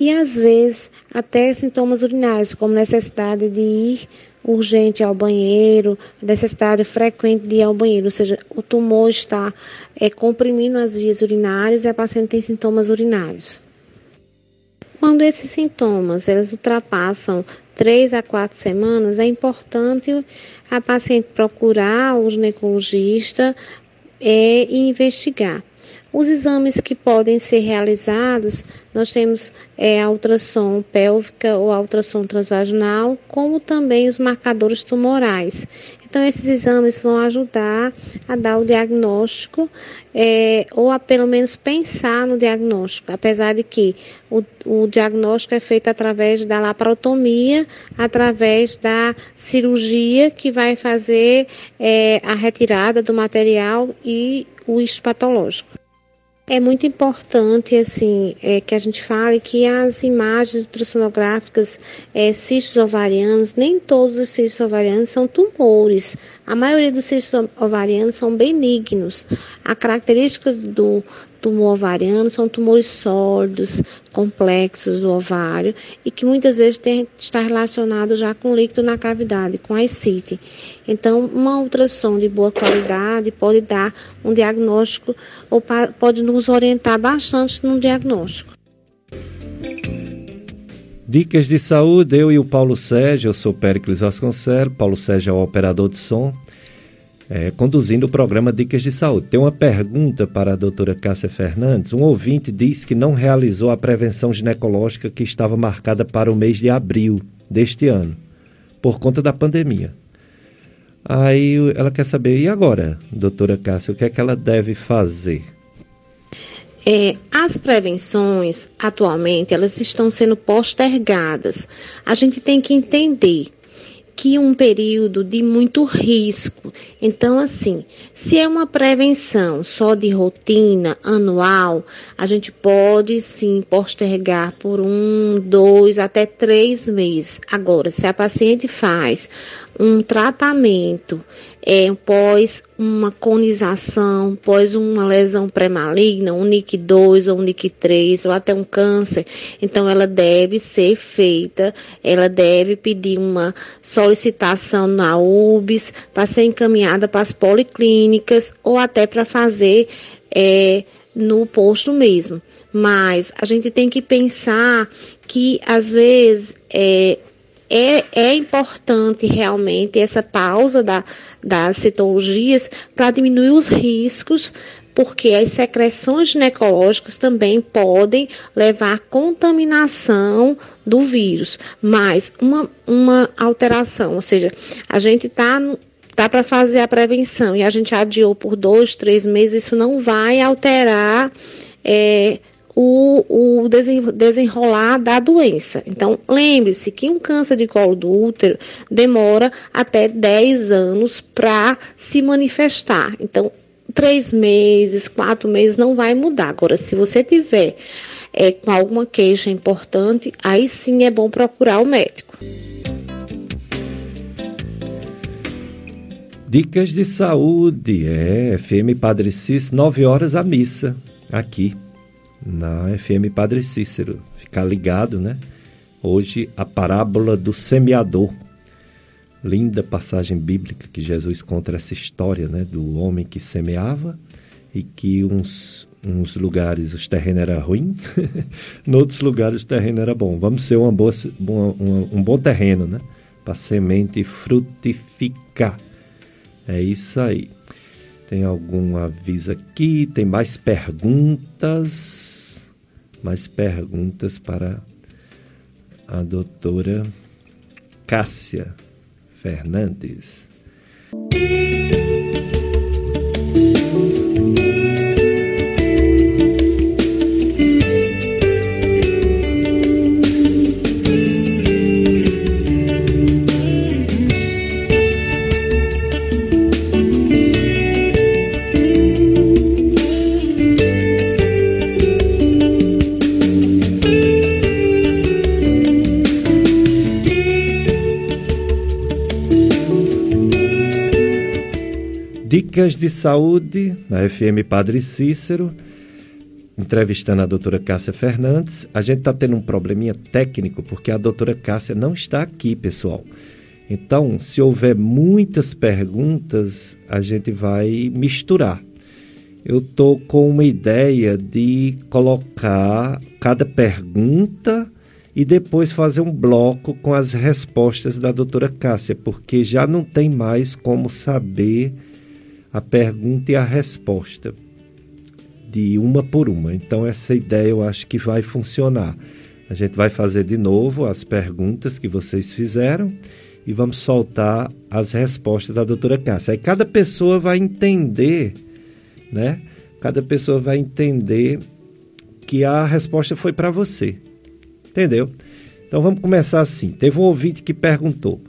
e às vezes até sintomas urinários, como necessidade de ir urgente ao banheiro, necessidade frequente de ir ao banheiro, ou seja, o tumor está é, comprimindo as vias urinárias e a paciente tem sintomas urinários. Quando esses sintomas eles ultrapassam três a quatro semanas, é importante a paciente procurar o ginecologista é, e investigar. Os exames que podem ser realizados, nós temos é, a ultrassom pélvica ou a ultrassom transvaginal, como também os marcadores tumorais. Então, esses exames vão ajudar a dar o diagnóstico é, ou a pelo menos pensar no diagnóstico, apesar de que o, o diagnóstico é feito através da laparotomia, através da cirurgia que vai fazer é, a retirada do material e o histopatológico. É muito importante assim é, que a gente fale que as imagens ultrassonográficas é, cistos ovarianos, nem todos os cistos ovarianos são tumores. A maioria dos cistos ovarianos são benignos. A característica do tumor ovariano são tumores sólidos, complexos do ovário e que muitas vezes tem, está relacionado já com líquido na cavidade, com a ascite. Então, uma ultrassom de boa qualidade pode dar um diagnóstico ou pode nos orientar bastante no diagnóstico. Dicas de saúde, eu e o Paulo Sérgio, eu sou Péricles Vasconcelos, Paulo Sérgio é o operador de som é, conduzindo o programa Dicas de Saúde. Tem uma pergunta para a doutora Cássia Fernandes. Um ouvinte diz que não realizou a prevenção ginecológica que estava marcada para o mês de abril deste ano, por conta da pandemia. Aí ela quer saber, e agora, doutora Cássia, o que é que ela deve fazer? É, as prevenções, atualmente, elas estão sendo postergadas. A gente tem que entender um período de muito risco. Então, assim, se é uma prevenção só de rotina anual, a gente pode sim postergar por um, dois, até três meses. Agora, se a paciente faz um tratamento é, pós uma conização, pós uma lesão pré-maligna, um NIC2 ou um NIC3 ou até um câncer, então ela deve ser feita, ela deve pedir uma solicitação na UBS para ser encaminhada para as policlínicas ou até para fazer é, no posto mesmo. Mas a gente tem que pensar que às vezes é, é, é importante realmente essa pausa da, das citologias para diminuir os riscos porque as secreções ginecológicas também podem levar à contaminação do vírus. Mas uma, uma alteração, ou seja, a gente está tá para fazer a prevenção e a gente adiou por dois, três meses, isso não vai alterar é, o, o desenrolar da doença. Então, lembre-se que um câncer de colo do útero demora até 10 anos para se manifestar. Então, três meses, quatro meses não vai mudar. Agora, se você tiver é, com alguma queixa importante, aí sim é bom procurar o médico. Dicas de saúde, é, FM Padre Cis, 9 horas a missa, aqui na FM Padre Cícero. Ficar ligado, né? Hoje a parábola do semeador. Linda passagem bíblica que Jesus conta essa história, né, do homem que semeava e que uns uns lugares os terrenos era ruim, em outros lugares o terreno era bom. Vamos ser uma boa, uma, um bom terreno, né? Para semente frutificar. É isso aí. Tem algum aviso aqui? Tem mais perguntas? Mais perguntas para a doutora Cássia Fernandes. Dicas de Saúde na FM Padre Cícero, entrevistando a doutora Cássia Fernandes. A gente está tendo um probleminha técnico porque a doutora Cássia não está aqui, pessoal. Então, se houver muitas perguntas, a gente vai misturar. Eu estou com uma ideia de colocar cada pergunta e depois fazer um bloco com as respostas da doutora Cássia, porque já não tem mais como saber a pergunta e a resposta de uma por uma. Então, essa ideia eu acho que vai funcionar. A gente vai fazer de novo as perguntas que vocês fizeram e vamos soltar as respostas da doutora Cássia. Aí cada pessoa vai entender, né? Cada pessoa vai entender que a resposta foi para você. Entendeu? Então vamos começar assim. Teve um ouvinte que perguntou: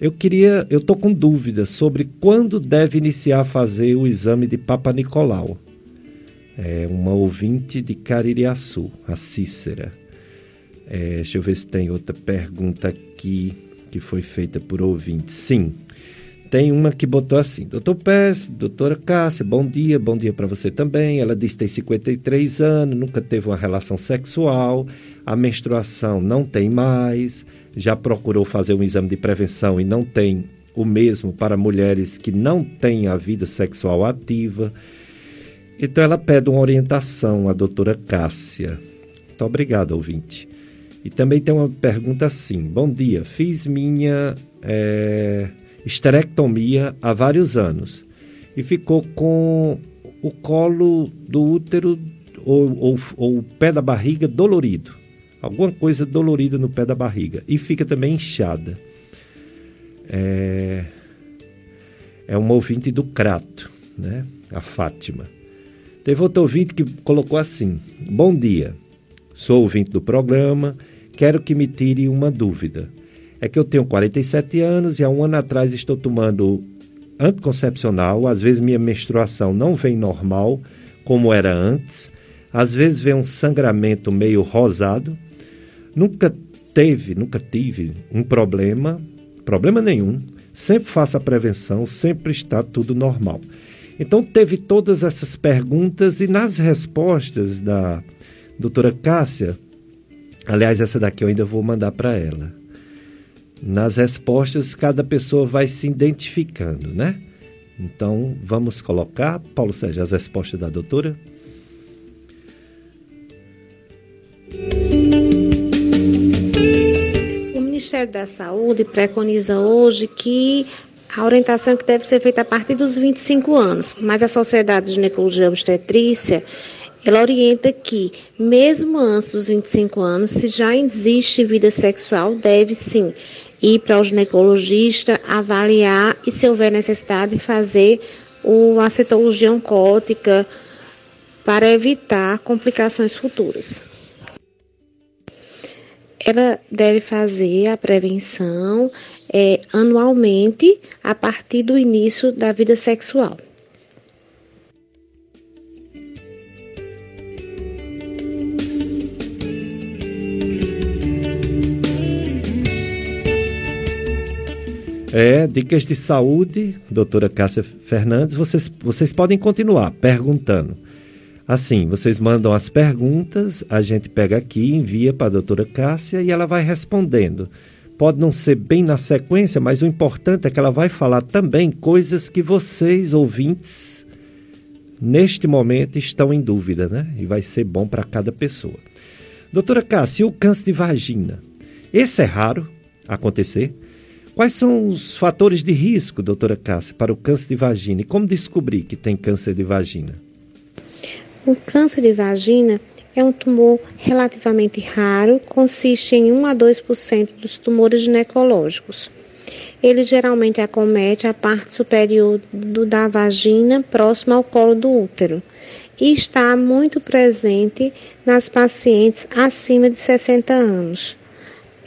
eu queria, eu tô com dúvidas sobre quando deve iniciar a fazer o exame de Papa Nicolau. É uma ouvinte de Caririaçu, a Cícera. É, deixa eu ver se tem outra pergunta aqui que foi feita por ouvinte. Sim. Tem uma que botou assim: Doutor Pérez, doutora Cássia, bom dia, bom dia para você também. Ela diz que tem 53 anos, nunca teve uma relação sexual, a menstruação não tem mais já procurou fazer um exame de prevenção e não tem o mesmo para mulheres que não têm a vida sexual ativa. Então ela pede uma orientação à doutora Cássia. Muito obrigado, ouvinte. E também tem uma pergunta assim: Bom dia, fiz minha é, esterectomia há vários anos e ficou com o colo do útero ou, ou, ou o pé da barriga dolorido alguma coisa dolorida no pé da barriga e fica também inchada. É, é uma ouvinte do Crato, né? A Fátima. Teve outro ouvinte que colocou assim: Bom dia, sou ouvinte do programa, quero que me tire uma dúvida. É que eu tenho 47 anos e há um ano atrás estou tomando anticoncepcional, às vezes minha menstruação não vem normal, como era antes, às vezes vem um sangramento meio rosado Nunca teve, nunca tive um problema, problema nenhum. Sempre faça a prevenção, sempre está tudo normal. Então teve todas essas perguntas e nas respostas da doutora Cássia, aliás, essa daqui eu ainda vou mandar para ela. Nas respostas, cada pessoa vai se identificando, né? Então, vamos colocar, Paulo Sérgio, as respostas da doutora. Ministério da Saúde preconiza hoje que a orientação que deve ser feita a partir dos 25 anos, mas a Sociedade de Ginecologia e Obstetrícia ela orienta que, mesmo antes dos 25 anos, se já existe vida sexual, deve sim ir para o ginecologista, avaliar e, se houver necessidade, fazer a citologia oncótica para evitar complicações futuras ela deve fazer a prevenção é, anualmente a partir do início da vida sexual. É, dicas de saúde, doutora Cássia Fernandes, vocês, vocês podem continuar perguntando. Assim, vocês mandam as perguntas, a gente pega aqui, envia para a doutora Cássia e ela vai respondendo. Pode não ser bem na sequência, mas o importante é que ela vai falar também coisas que vocês, ouvintes, neste momento estão em dúvida, né? E vai ser bom para cada pessoa. Doutora Cássia, o câncer de vagina? Esse é raro acontecer? Quais são os fatores de risco, doutora Cássia, para o câncer de vagina? E como descobrir que tem câncer de vagina? O câncer de vagina é um tumor relativamente raro, consiste em 1 a 2% dos tumores ginecológicos. Ele geralmente acomete a parte superior do, da vagina, próxima ao colo do útero, e está muito presente nas pacientes acima de 60 anos.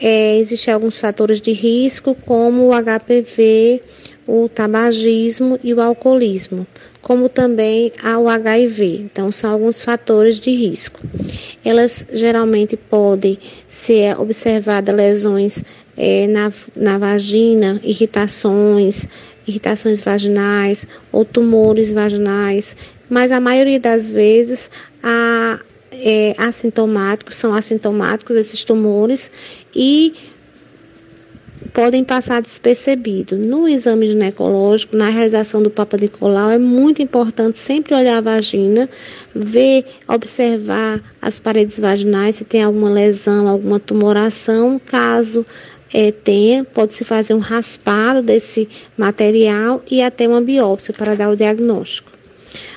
É, Existem alguns fatores de risco, como o HPV, o tabagismo e o alcoolismo como também ao HIV. Então, são alguns fatores de risco. elas geralmente podem ser observadas lesões é, na, na vagina, irritações, irritações vaginais ou tumores vaginais, mas a maioria das vezes a, é, assintomáticos são assintomáticos esses tumores e podem passar despercebido. No exame ginecológico, na realização do Papa Nicolau, é muito importante sempre olhar a vagina, ver, observar as paredes vaginais, se tem alguma lesão, alguma tumoração. Caso é, tenha, pode-se fazer um raspado desse material e até uma biópsia para dar o diagnóstico.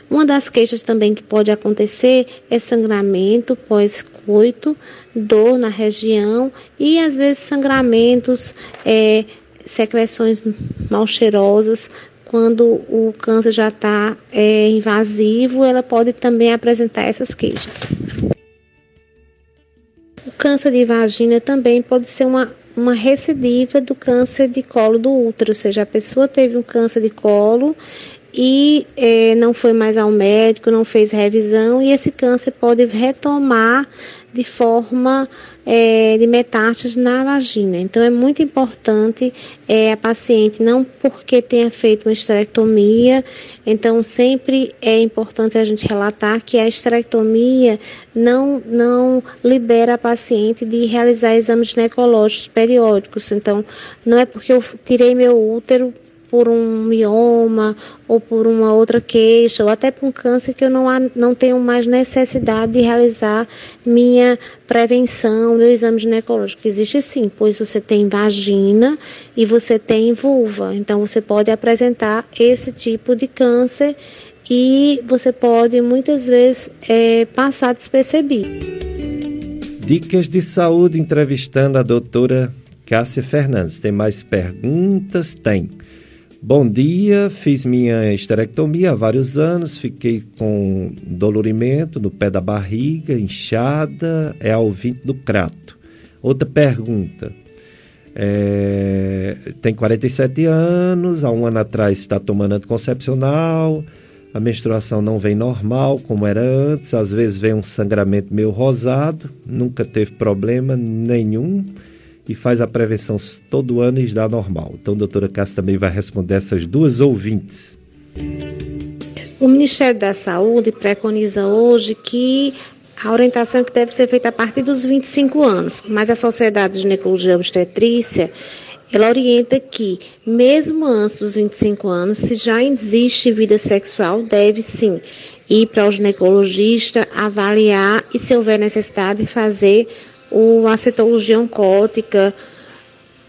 Uma das queixas também que pode acontecer é sangramento pós-coito, dor na região e às vezes sangramentos, é, secreções mal cheirosas. Quando o câncer já está é, invasivo, ela pode também apresentar essas queixas. O câncer de vagina também pode ser uma, uma recidiva do câncer de colo do útero, ou seja, a pessoa teve um câncer de colo e é, não foi mais ao médico, não fez revisão e esse câncer pode retomar de forma é, de metástase na vagina. Então é muito importante é, a paciente, não porque tenha feito uma esterectomia, então sempre é importante a gente relatar que a esterectomia não, não libera a paciente de realizar exames ginecológicos periódicos. Então não é porque eu tirei meu útero por um mioma ou por uma outra queixa ou até por um câncer que eu não, não tenho mais necessidade de realizar minha prevenção, meu exame ginecológico. Existe sim, pois você tem vagina e você tem vulva. Então você pode apresentar esse tipo de câncer e você pode muitas vezes é, passar despercebido. Dicas de saúde entrevistando a doutora Cássia Fernandes. Tem mais perguntas? Tem. Bom dia, fiz minha esterectomia há vários anos, fiquei com dolorimento no pé da barriga, inchada, é ao vinte do crato. Outra pergunta. É, tem 47 anos, há um ano atrás está tomando anticoncepcional, a menstruação não vem normal como era antes, às vezes vem um sangramento meio rosado, nunca teve problema nenhum e faz a prevenção todo ano e dá normal. Então, a doutora Cássia também vai responder essas duas ouvintes. O Ministério da Saúde preconiza hoje que a orientação que deve ser feita a partir dos 25 anos, mas a Sociedade de Ginecologia e Obstetrícia ela orienta que, mesmo antes dos 25 anos, se já existe vida sexual, deve sim ir para o ginecologista, avaliar e, se houver necessidade, fazer o, a citologia oncótica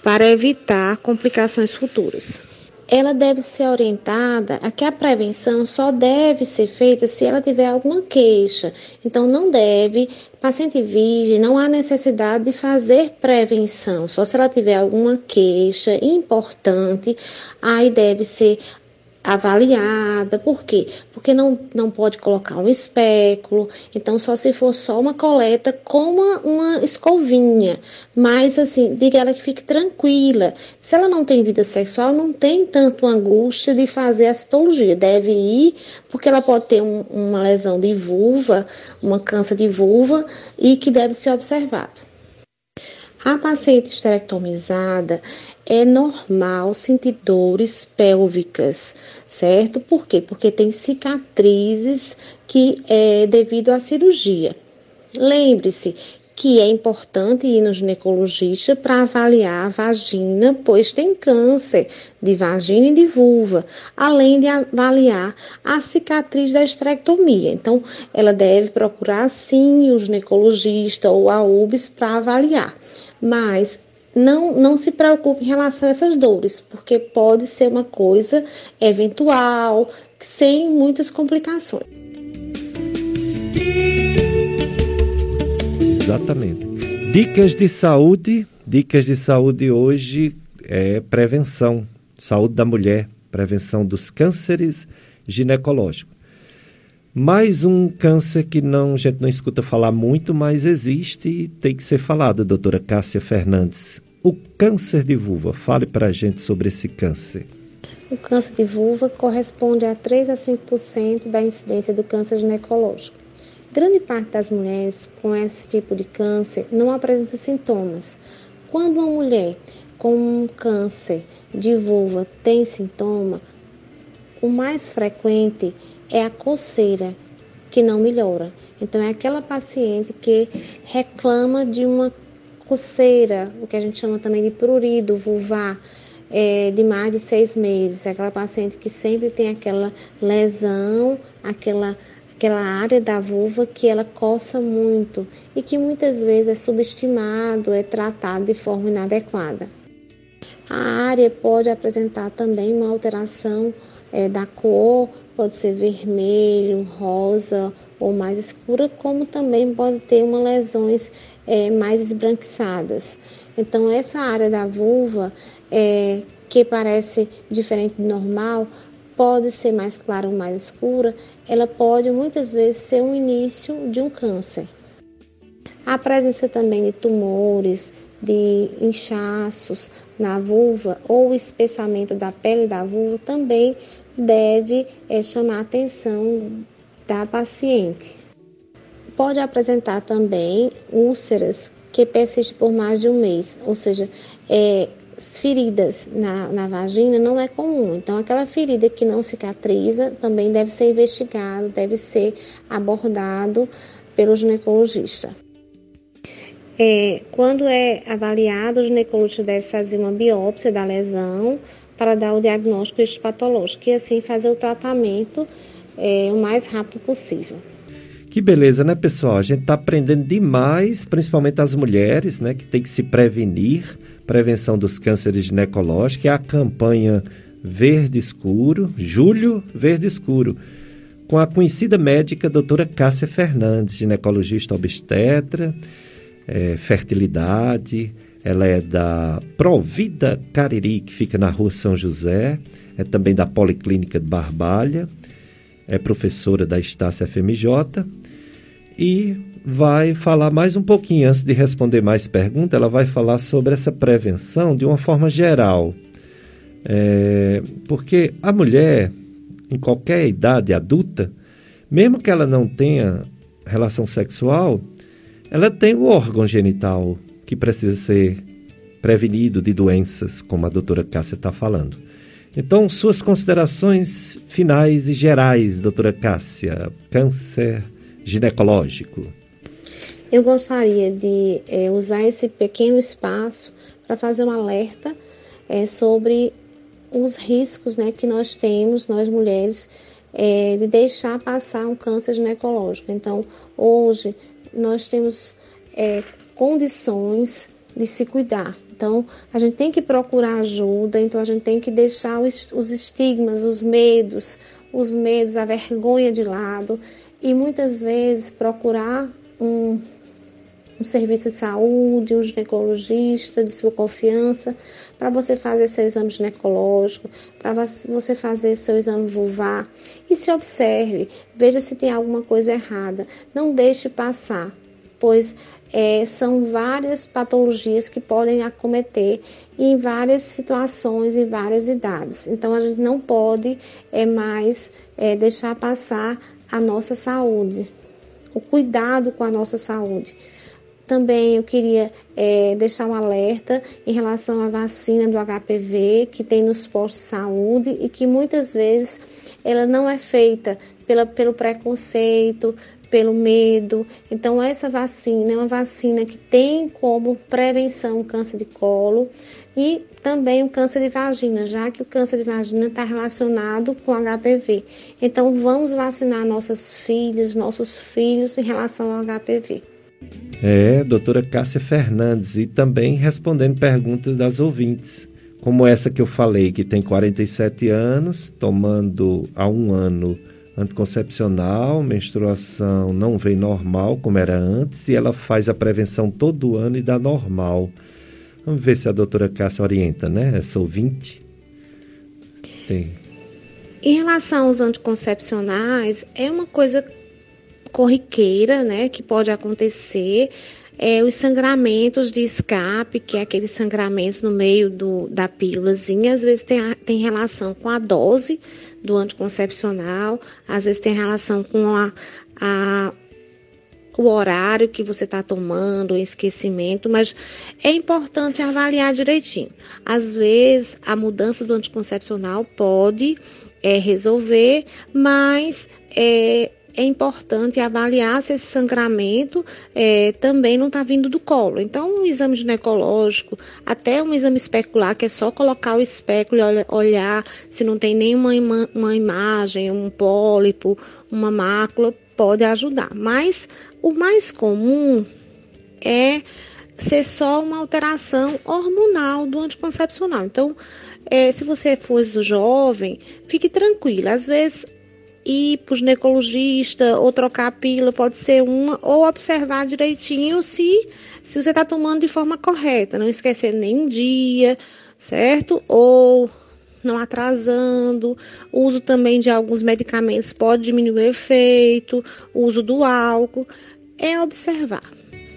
para evitar complicações futuras. Ela deve ser orientada a que a prevenção só deve ser feita se ela tiver alguma queixa. Então, não deve, paciente virgem, não há necessidade de fazer prevenção. Só se ela tiver alguma queixa importante, aí deve ser avaliada. Por quê? Porque não, não pode colocar um espéculo, então só se for só uma coleta com uma, uma escovinha. Mas assim, diga ela que fique tranquila. Se ela não tem vida sexual, não tem tanto angústia de fazer a citologia. Deve ir, porque ela pode ter um, uma lesão de vulva, uma câncer de vulva, e que deve ser observado. A paciente esterectomizada é normal sentir dores pélvicas, certo? Por quê? Porque tem cicatrizes que é devido à cirurgia. Lembre-se que é importante ir no ginecologista para avaliar a vagina, pois tem câncer de vagina e de vulva, além de avaliar a cicatriz da esterectomia. Então, ela deve procurar sim o ginecologista ou a UBS para avaliar. Mas não, não se preocupe em relação a essas dores, porque pode ser uma coisa eventual, sem muitas complicações. Exatamente. Dicas de saúde, dicas de saúde hoje é prevenção, saúde da mulher, prevenção dos cânceres ginecológicos. Mais um câncer que não, a gente não escuta falar muito, mas existe e tem que ser falado, doutora Cássia Fernandes. O câncer de vulva, fale para a gente sobre esse câncer. O câncer de vulva corresponde a 3 a 5% da incidência do câncer ginecológico. Grande parte das mulheres com esse tipo de câncer não apresenta sintomas. Quando uma mulher com um câncer de vulva tem sintoma, o mais frequente é a coceira, que não melhora. Então, é aquela paciente que reclama de uma coceira, o que a gente chama também de prurido vulvar, é, de mais de seis meses. É aquela paciente que sempre tem aquela lesão, aquela, aquela área da vulva que ela coça muito e que muitas vezes é subestimado, é tratado de forma inadequada. A área pode apresentar também uma alteração é, da cor, pode ser vermelho, rosa ou mais escura, como também pode ter uma lesões é, mais esbranquiçadas. Então, essa área da vulva, é, que parece diferente do normal, pode ser mais clara ou mais escura, ela pode muitas vezes ser um início de um câncer. A presença também de tumores, de inchaços na vulva ou espessamento da pele da vulva também deve é, chamar a atenção da paciente. Pode apresentar também úlceras que persistem por mais de um mês, ou seja, é, feridas na, na vagina não é comum. Então, aquela ferida que não cicatriza também deve ser investigado, deve ser abordado pelo ginecologista. É, quando é avaliado, o ginecologista deve fazer uma biópsia da lesão para dar o diagnóstico patológico e assim fazer o tratamento é, o mais rápido possível. Que beleza, né, pessoal? A gente está aprendendo demais, principalmente as mulheres, né, que tem que se prevenir, prevenção dos cânceres ginecológicos, é a campanha Verde Escuro, Julho Verde Escuro, com a conhecida médica doutora Cássia Fernandes, ginecologista obstetra, é, fertilidade, ela é da Provida Cariri, que fica na rua São José, é também da Policlínica de Barbalha, é professora da Estácia FMJ e vai falar mais um pouquinho, antes de responder mais perguntas, ela vai falar sobre essa prevenção de uma forma geral. É, porque a mulher, em qualquer idade adulta, mesmo que ela não tenha relação sexual, ela tem o órgão genital que precisa ser prevenido de doenças, como a doutora Cássia está falando. Então, suas considerações finais e gerais, doutora Cássia. Câncer ginecológico. Eu gostaria de é, usar esse pequeno espaço para fazer um alerta é, sobre os riscos né, que nós temos, nós mulheres, é, de deixar passar um câncer ginecológico. Então, hoje, nós temos condições de se cuidar. Então, a gente tem que procurar ajuda, então a gente tem que deixar os, os estigmas, os medos, os medos, a vergonha de lado e muitas vezes procurar um, um serviço de saúde, um ginecologista de sua confiança, para você fazer seu exame ginecológico, para você fazer seu exame vulvar e se observe, veja se tem alguma coisa errada. Não deixe passar pois é, são várias patologias que podem acometer em várias situações e várias idades. Então a gente não pode é, mais é, deixar passar a nossa saúde, o cuidado com a nossa saúde. Também eu queria é, deixar um alerta em relação à vacina do HPV que tem nos postos de saúde e que muitas vezes ela não é feita pela, pelo preconceito, pelo medo. Então, essa vacina é uma vacina que tem como prevenção o câncer de colo e também o câncer de vagina, já que o câncer de vagina está relacionado com HPV. Então, vamos vacinar nossas filhas, nossos filhos em relação ao HPV. É, doutora Cássia Fernandes, e também respondendo perguntas das ouvintes, como essa que eu falei, que tem 47 anos, tomando há um ano anticoncepcional, menstruação não vem normal como era antes e ela faz a prevenção todo ano e dá normal. Vamos ver se a doutora Cássia orienta, né? Essa ouvinte. Tem. Em relação aos anticoncepcionais, é uma coisa corriqueira, né, que pode acontecer. É, os sangramentos de escape, que é aqueles sangramentos no meio do, da pílulazinha, às vezes tem, tem relação com a dose do anticoncepcional, às vezes tem relação com a, a o horário que você está tomando, o esquecimento, mas é importante avaliar direitinho. Às vezes, a mudança do anticoncepcional pode é, resolver, mas é, é importante avaliar se esse sangramento é, também não está vindo do colo. Então, um exame ginecológico, até um exame especular, que é só colocar o espéculo e olhar se não tem nenhuma ima uma imagem, um pólipo, uma mácula, pode ajudar. Mas o mais comum é ser só uma alteração hormonal do anticoncepcional. Então, é, se você for jovem, fique tranquila. Às vezes ir para o ginecologista ou trocar a pílula pode ser uma, ou observar direitinho se, se você está tomando de forma correta, não esquecer nenhum dia, certo? Ou não atrasando. O uso também de alguns medicamentos pode diminuir o efeito, o uso do álcool. É observar.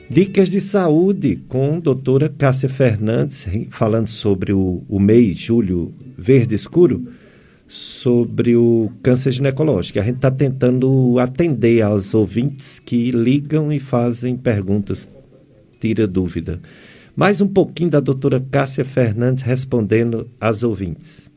Dicas de saúde com doutora Cássia Fernandes, falando sobre o, o mês julho verde escuro sobre o câncer ginecológico. A gente está tentando atender aos ouvintes que ligam e fazem perguntas, tira dúvida. Mais um pouquinho da doutora Cássia Fernandes respondendo às ouvintes.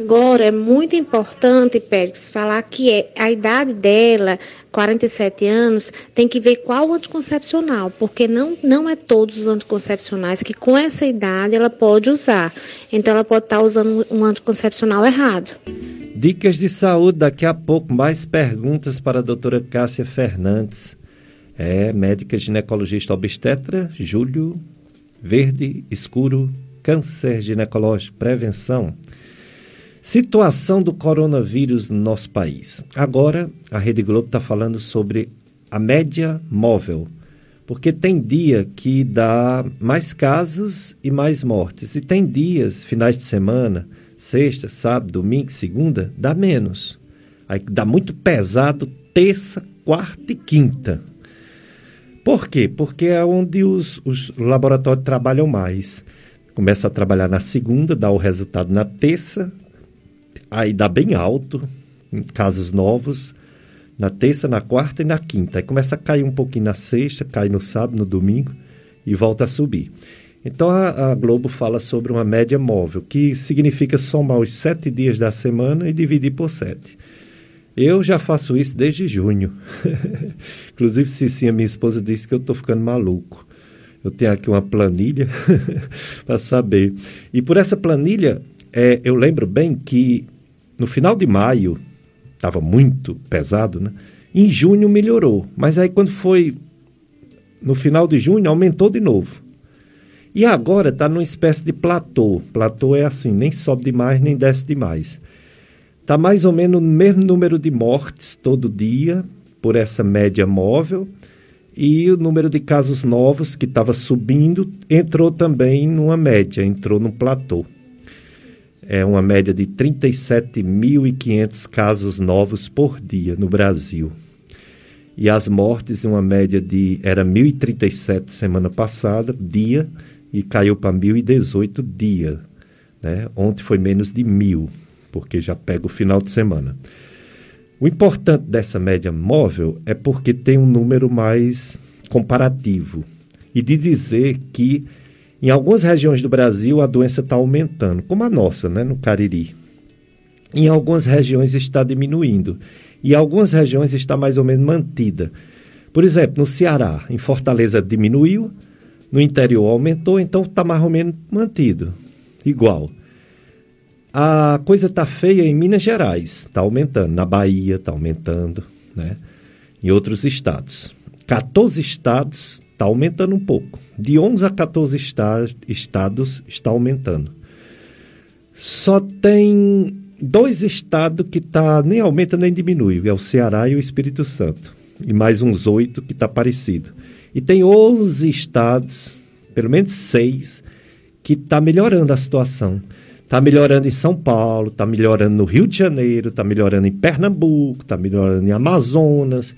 Agora, é muito importante, Pérez, falar que é, a idade dela, 47 anos, tem que ver qual anticoncepcional, porque não, não é todos os anticoncepcionais que com essa idade ela pode usar. Então, ela pode estar usando um anticoncepcional errado. Dicas de saúde, daqui a pouco, mais perguntas para a doutora Cássia Fernandes. É médica ginecologista obstetra, Júlio Verde Escuro, câncer ginecológico, prevenção. Situação do coronavírus no nosso país. Agora, a Rede Globo está falando sobre a média móvel, porque tem dia que dá mais casos e mais mortes, e tem dias, finais de semana, sexta, sábado, domingo, segunda, dá menos. Aí dá muito pesado terça, quarta e quinta. Por quê? Porque é onde os, os laboratórios trabalham mais. Começa a trabalhar na segunda, dá o resultado na terça, aí dá bem alto, em casos novos, na terça, na quarta e na quinta. Aí começa a cair um pouquinho na sexta, cai no sábado, no domingo e volta a subir. Então a, a, Globo fala sobre uma média móvel, que significa somar os sete dias da semana e dividir por sete. Eu já faço isso desde junho. Inclusive, Cicinha, minha esposa, disse que eu estou ficando maluco. Eu tenho aqui uma planilha para saber. E por essa planilha, é, eu lembro bem que no final de maio, estava muito pesado, né? Em junho melhorou, mas aí quando foi no final de junho aumentou de novo. E agora está numa espécie de platô. Platô é assim, nem sobe demais nem desce demais. Está mais ou menos no mesmo número de mortes todo dia, por essa média móvel, e o número de casos novos que estava subindo entrou também numa média, entrou num platô é uma média de 37.500 casos novos por dia no Brasil. E as mortes, uma média de. Era 1.037 semana passada, dia, e caiu para 1.018 dia. Né? Ontem foi menos de mil, porque já pega o final de semana. O importante dessa média móvel é porque tem um número mais comparativo e de dizer que em algumas regiões do Brasil, a doença está aumentando, como a nossa, né, no Cariri. Em algumas regiões está diminuindo. E em algumas regiões está mais ou menos mantida. Por exemplo, no Ceará, em Fortaleza diminuiu, no interior aumentou, então está mais ou menos mantido. Igual. A coisa está feia em Minas Gerais, está aumentando. Na Bahia está aumentando, né? Em outros estados. 14 estados está aumentando um pouco. De 11 a 14 estados está aumentando. Só tem dois estados que tá, nem aumenta nem diminui, é o Ceará e o Espírito Santo. E mais uns oito que está parecido. E tem 11 estados, pelo menos seis, que está melhorando a situação. Está melhorando em São Paulo, está melhorando no Rio de Janeiro, está melhorando em Pernambuco, está melhorando em Amazonas,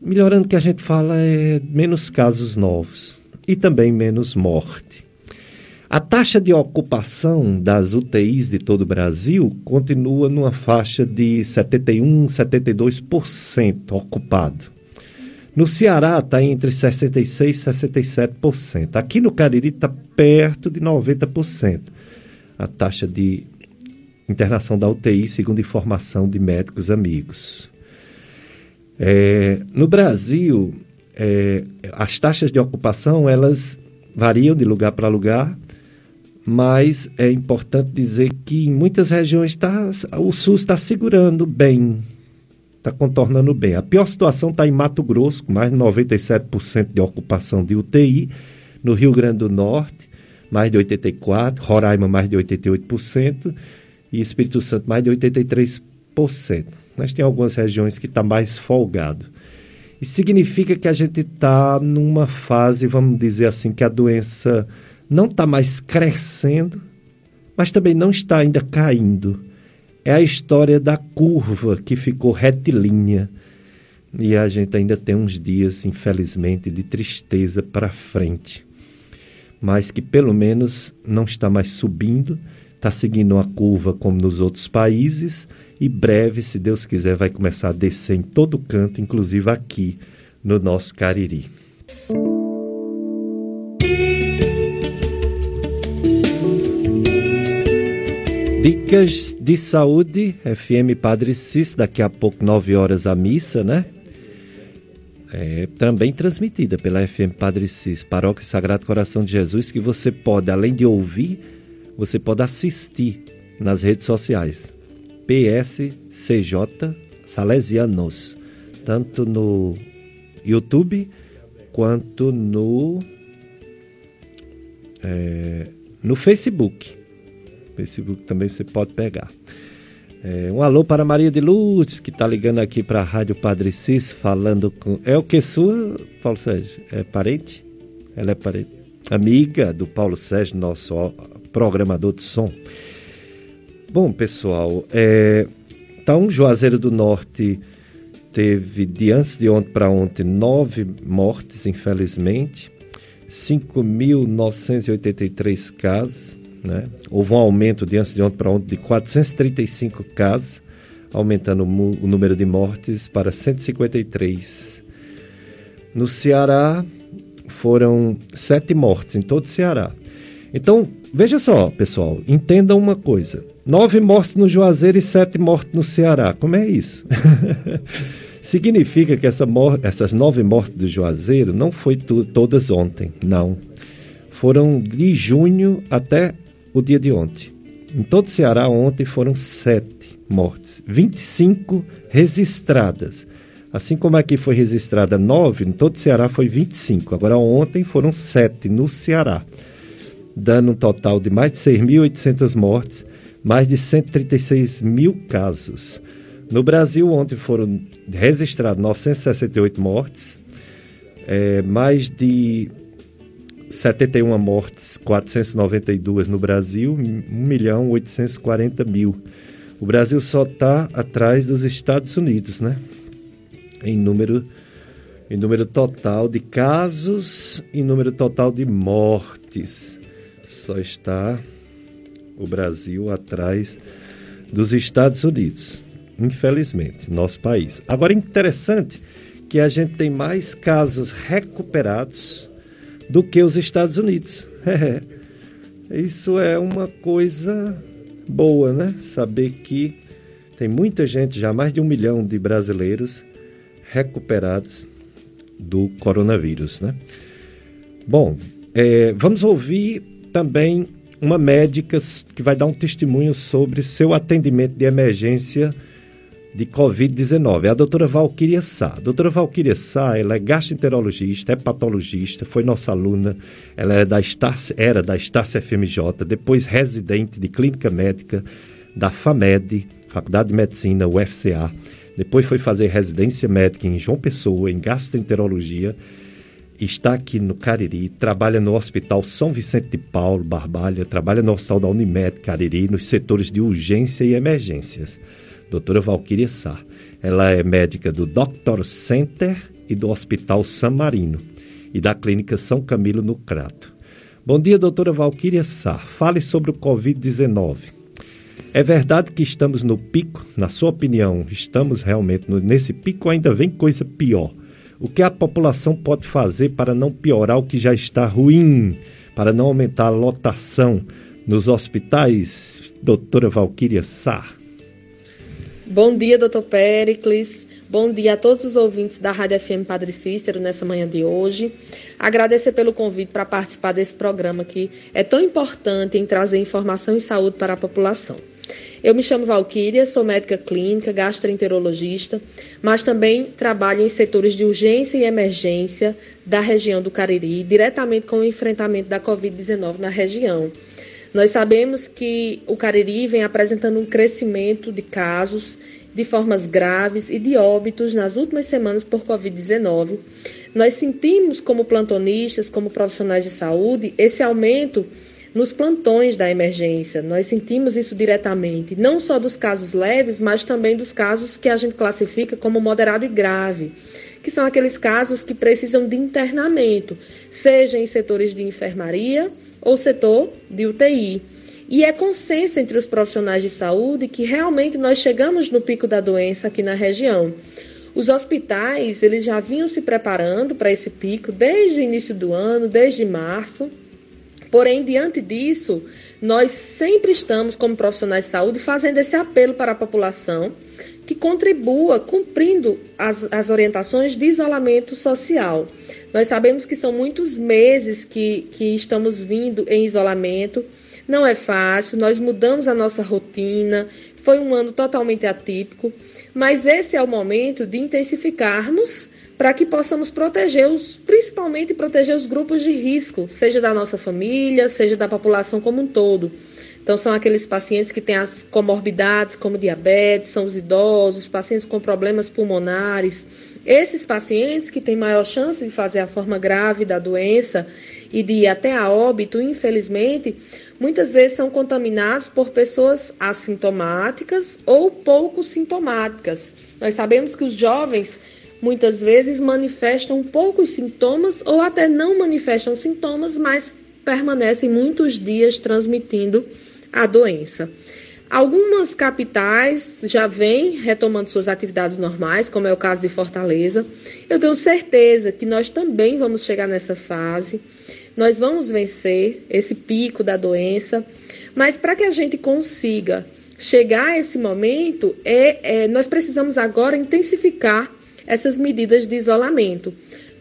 melhorando que a gente fala é menos casos novos e também menos morte. A taxa de ocupação das UTIs de todo o Brasil continua numa faixa de 71, 72% ocupado. No Ceará está entre 66% e 67%. Aqui no Cariri está perto de 90% a taxa de internação da UTI, segundo informação de médicos amigos. É, no Brasil, é, as taxas de ocupação elas variam de lugar para lugar, mas é importante dizer que em muitas regiões tá, o SUS está segurando bem, está contornando bem. A pior situação está em Mato Grosso, com mais de 97% de ocupação de UTI, no Rio Grande do Norte, mais de 84%, Roraima, mais de 88%, e Espírito Santo, mais de 83%. Mas tem algumas regiões que está mais folgado. Isso significa que a gente está numa fase, vamos dizer assim, que a doença não está mais crescendo, mas também não está ainda caindo. É a história da curva que ficou retilínea. E a gente ainda tem uns dias, infelizmente, de tristeza para frente. Mas que pelo menos não está mais subindo, está seguindo uma curva como nos outros países e breve, se Deus quiser, vai começar a descer em todo canto, inclusive aqui no nosso Cariri. Dicas de saúde, FM Padre Cis, daqui a pouco, 9 horas, a missa, né? É também transmitida pela FM Padre Cis, Paróquia Sagrado Coração de Jesus, que você pode, além de ouvir, você pode assistir nas redes sociais. PSCJ Salesianos, tanto no YouTube quanto no, é, no Facebook. Facebook também você pode pegar. É, um alô para Maria de Lourdes, que está ligando aqui para a Rádio Padre Cis, falando com. É o que sua, Paulo Sérgio? É parente? Ela é parente. Amiga do Paulo Sérgio, nosso programador de som. Bom, pessoal, é, um Juazeiro do Norte teve de antes de ontem para ontem nove mortes, infelizmente, 5.983 casos. Né? Houve um aumento de antes de ontem para ontem de 435 casos, aumentando o número de mortes para 153. No Ceará, foram sete mortes em todo o Ceará. Então, veja só, pessoal, entendam uma coisa: nove mortes no Juazeiro e sete mortes no Ceará. Como é isso? Significa que essa essas nove mortes do Juazeiro não foi todas ontem, não. Foram de junho até o dia de ontem. Em todo o Ceará, ontem foram sete mortes, 25 registradas. Assim como aqui foi registrada nove, em todo o Ceará foi 25. Agora, ontem foram sete no Ceará, dando um total de mais de 6.800 mortes, mais de 136 mil casos. No Brasil, ontem foram registradas 968 mortes, é, mais de 71 mortes, 492 no Brasil, 1 milhão 840 mil. O Brasil só está atrás dos Estados Unidos, né? Em número, em número total de casos e número total de mortes. Só está o Brasil atrás dos Estados Unidos, infelizmente, nosso país. Agora, interessante que a gente tem mais casos recuperados do que os Estados Unidos. Isso é uma coisa boa, né? Saber que tem muita gente, já mais de um milhão de brasileiros recuperados do coronavírus, né? Bom, é, vamos ouvir também uma médica que vai dar um testemunho sobre seu atendimento de emergência de Covid-19. É a doutora Valquíria Sá. A doutora Valquíria Sá, ela é gastroenterologista, é patologista, foi nossa aluna, ela é da Estácio, era da Estácio FMJ, depois residente de clínica médica da FAMED, Faculdade de Medicina, UFCA. Depois foi fazer residência médica em João Pessoa, em gastroenterologia. Está aqui no Cariri, trabalha no Hospital São Vicente de Paulo, Barbalha, trabalha no Hospital da Unimed Cariri, nos setores de urgência e emergências doutora Valquíria Sá. Ela é médica do Doctor Center e do Hospital San Marino e da Clínica São Camilo no Crato. Bom dia, doutora Valquíria Sá. Fale sobre o Covid-19. É verdade que estamos no pico? Na sua opinião, estamos realmente nesse pico ou ainda vem coisa pior? O que a população pode fazer para não piorar o que já está ruim, para não aumentar a lotação nos hospitais? Doutora Valquíria Sá. Bom dia, doutor Pericles. Bom dia a todos os ouvintes da Rádio FM Padre Cícero nessa manhã de hoje. Agradecer pelo convite para participar desse programa que é tão importante em trazer informação e saúde para a população. Eu me chamo Valquíria, sou médica clínica, gastroenterologista, mas também trabalho em setores de urgência e emergência da região do Cariri, diretamente com o enfrentamento da Covid-19 na região. Nós sabemos que o Cariri vem apresentando um crescimento de casos de formas graves e de óbitos nas últimas semanas por Covid-19. Nós sentimos, como plantonistas, como profissionais de saúde, esse aumento nos plantões da emergência. Nós sentimos isso diretamente, não só dos casos leves, mas também dos casos que a gente classifica como moderado e grave, que são aqueles casos que precisam de internamento, seja em setores de enfermaria ou setor de UTI. E é consenso entre os profissionais de saúde que realmente nós chegamos no pico da doença aqui na região. Os hospitais, eles já vinham se preparando para esse pico desde o início do ano, desde março. Porém, diante disso, nós sempre estamos, como profissionais de saúde, fazendo esse apelo para a população que contribua cumprindo as, as orientações de isolamento social. Nós sabemos que são muitos meses que, que estamos vindo em isolamento não é fácil, nós mudamos a nossa rotina, foi um ano totalmente atípico, mas esse é o momento de intensificarmos para que possamos proteger os, principalmente proteger os grupos de risco, seja da nossa família, seja da população como um todo. Então, são aqueles pacientes que têm as comorbidades, como diabetes, são os idosos, os pacientes com problemas pulmonares. Esses pacientes que têm maior chance de fazer a forma grave da doença e de ir até a óbito, infelizmente, muitas vezes são contaminados por pessoas assintomáticas ou pouco sintomáticas. Nós sabemos que os jovens muitas vezes manifestam poucos sintomas ou até não manifestam sintomas, mas permanecem muitos dias transmitindo a doença. Algumas capitais já vêm retomando suas atividades normais, como é o caso de Fortaleza. Eu tenho certeza que nós também vamos chegar nessa fase. Nós vamos vencer esse pico da doença, mas para que a gente consiga chegar a esse momento, é, é, nós precisamos agora intensificar essas medidas de isolamento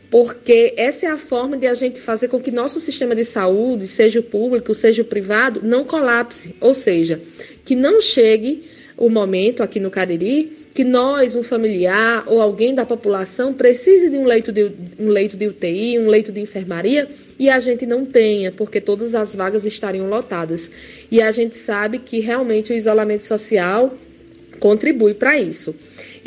porque essa é a forma de a gente fazer com que nosso sistema de saúde, seja o público, seja o privado, não colapse, ou seja, que não chegue o momento aqui no Cariri que nós, um familiar ou alguém da população precise de um leito de, um leito de UTI, um leito de enfermaria e a gente não tenha, porque todas as vagas estariam lotadas. E a gente sabe que realmente o isolamento social contribui para isso.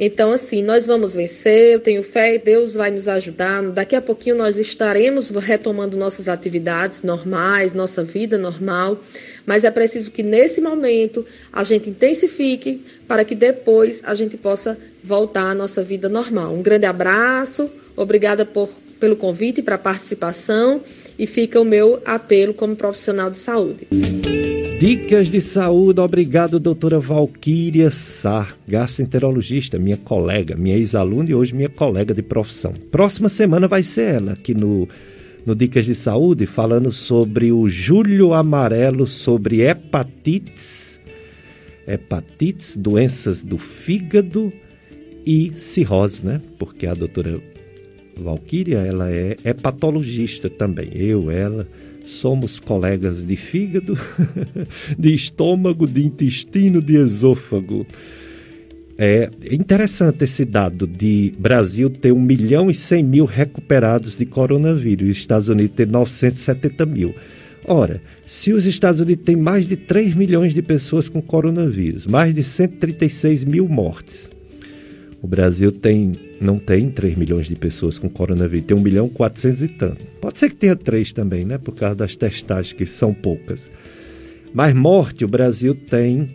Então, assim, nós vamos vencer, eu tenho fé, Deus vai nos ajudar. Daqui a pouquinho nós estaremos retomando nossas atividades normais, nossa vida normal, mas é preciso que nesse momento a gente intensifique para que depois a gente possa voltar à nossa vida normal. Um grande abraço, obrigada por, pelo convite para a participação e fica o meu apelo como profissional de saúde. Dicas de saúde, obrigado, doutora Valquíria Sá, gastroenterologista, minha colega, minha ex-aluna e hoje minha colega de profissão. Próxima semana vai ser ela aqui no, no Dicas de Saúde, falando sobre o julho amarelo, sobre hepatites, hepatites, doenças do fígado e cirrose, né? Porque a doutora Valquíria, ela é hepatologista também, eu, ela somos colegas de fígado, de estômago, de intestino, de esôfago. É interessante esse dado de Brasil ter 1 milhão e 100 mil recuperados de coronavírus e Estados Unidos ter 970 mil. Ora, se os Estados Unidos têm mais de 3 milhões de pessoas com coronavírus, mais de 136 mil mortes, o Brasil tem, não tem 3 milhões de pessoas com coronavírus, tem 1 milhão e 400 e tanto. Pode ser que tenha 3 também, né? Por causa das testagens, que são poucas. Mas morte, o Brasil tem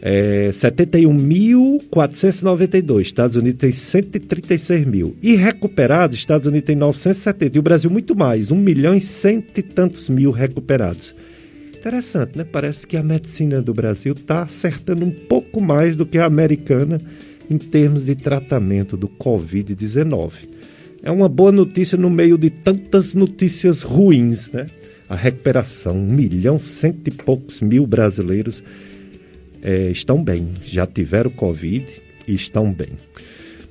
é, 71.492. Estados Unidos tem 136 mil. E recuperados, Estados Unidos tem 970. E o Brasil muito mais, 1 milhão e cento e tantos mil recuperados. Interessante, né? Parece que a medicina do Brasil está acertando um pouco mais do que a americana em termos de tratamento do Covid-19. é uma boa notícia no meio de tantas notícias ruins, né? A recuperação, um milhão, cento e poucos mil brasileiros é, estão bem, já tiveram Covid e estão bem.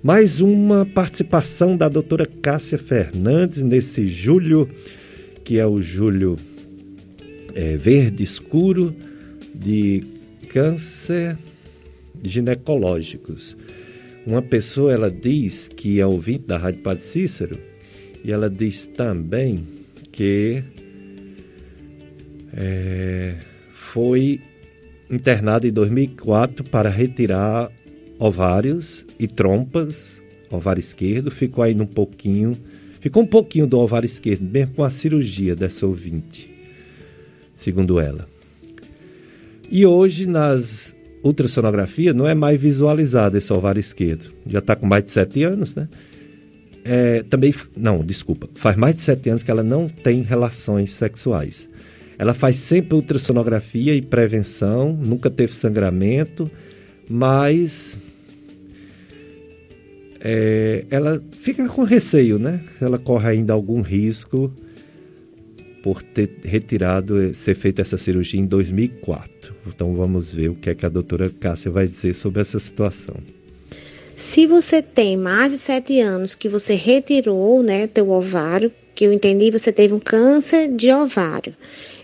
Mais uma participação da doutora Cássia Fernandes nesse julho, que é o julho é, verde escuro de câncer ginecológicos. Uma pessoa ela diz que é ouvinte da Rádio Padre Cícero e ela diz também que é, foi internada em 2004 para retirar ovários e trompas, ovário esquerdo, ficou aí um pouquinho, ficou um pouquinho do ovário esquerdo, mesmo com a cirurgia dessa ouvinte, segundo ela. E hoje nas ultrassonografia não é mais visualizado esse ovário esquerdo. Já está com mais de sete anos, né? É, também, não, desculpa, faz mais de sete anos que ela não tem relações sexuais. Ela faz sempre ultrassonografia e prevenção, nunca teve sangramento, mas é, ela fica com receio, né? Ela corre ainda algum risco por ter retirado, ser feita essa cirurgia em 2004. Então vamos ver o que é que a doutora Cássia vai dizer sobre essa situação. Se você tem mais de sete anos que você retirou, né, teu ovário, que eu entendi, você teve um câncer de ovário.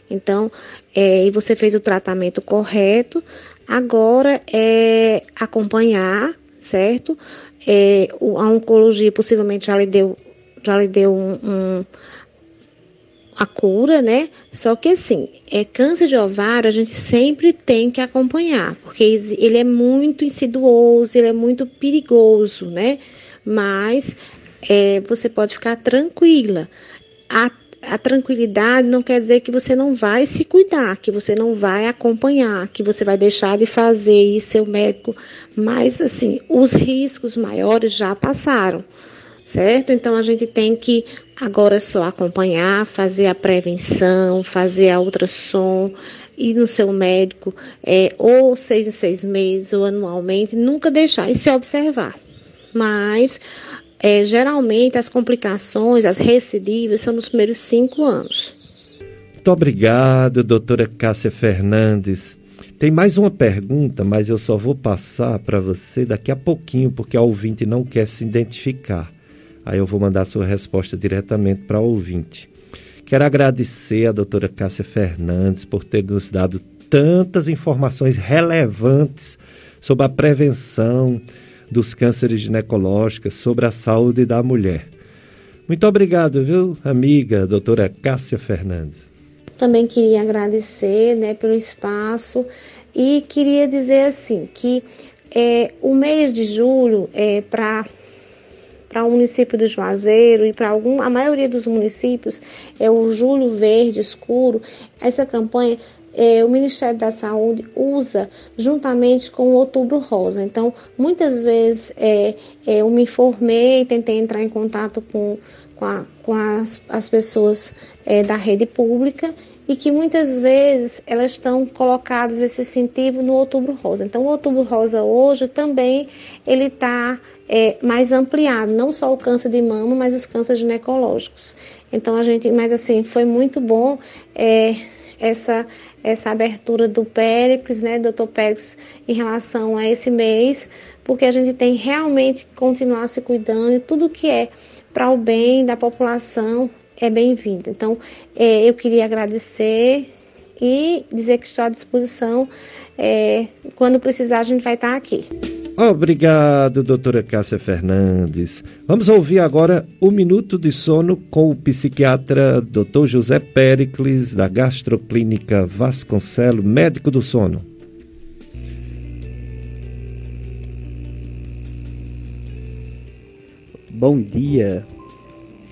Então, é, e você fez o tratamento correto, agora é acompanhar, certo? É, a oncologia possivelmente já lhe deu, já lhe deu um, um a cura, né? Só que assim, é câncer de ovário a gente sempre tem que acompanhar, porque ele é muito insiduoso, ele é muito perigoso, né? Mas é, você pode ficar tranquila. A, a tranquilidade não quer dizer que você não vai se cuidar, que você não vai acompanhar, que você vai deixar de fazer isso, seu médico. Mas assim, os riscos maiores já passaram certo? Então a gente tem que agora só acompanhar, fazer a prevenção, fazer a ultrassom, ir no seu médico, é, ou seis em seis meses, ou anualmente, nunca deixar e se observar. Mas é, geralmente as complicações, as recidivas, são nos primeiros cinco anos. Muito obrigado, doutora Cássia Fernandes. Tem mais uma pergunta, mas eu só vou passar para você daqui a pouquinho, porque a ouvinte não quer se identificar. Aí eu vou mandar a sua resposta diretamente para o ouvinte. Quero agradecer a doutora Cássia Fernandes por ter nos dado tantas informações relevantes sobre a prevenção dos cânceres ginecológicos, sobre a saúde da mulher. Muito obrigado, viu, amiga doutora Cássia Fernandes. Também queria agradecer né, pelo espaço e queria dizer assim que é, o mês de julho é para para o município do Juazeiro e para algum, a maioria dos municípios é o Julho Verde Escuro. Essa campanha é, o Ministério da Saúde usa juntamente com o Outubro Rosa. Então, muitas vezes é, é, eu me informei, tentei entrar em contato com, com, a, com as, as pessoas é, da rede pública e que muitas vezes elas estão colocadas esse incentivo no Outubro Rosa. Então, o Outubro Rosa hoje também ele está é, mais ampliado, não só o câncer de mama, mas os cânceres ginecológicos. Então a gente, mas assim, foi muito bom é, essa essa abertura do Péricles, né, doutor Péricles, em relação a esse mês, porque a gente tem realmente que continuar se cuidando e tudo que é para o bem da população é bem-vindo. Então, é, eu queria agradecer e dizer que estou à disposição. É, quando precisar, a gente vai estar aqui. Obrigado, doutora Cássia Fernandes. Vamos ouvir agora o Minuto de Sono com o psiquiatra Dr. José Pericles, da Gastroclínica Vasconcelo, médico do sono. Bom dia.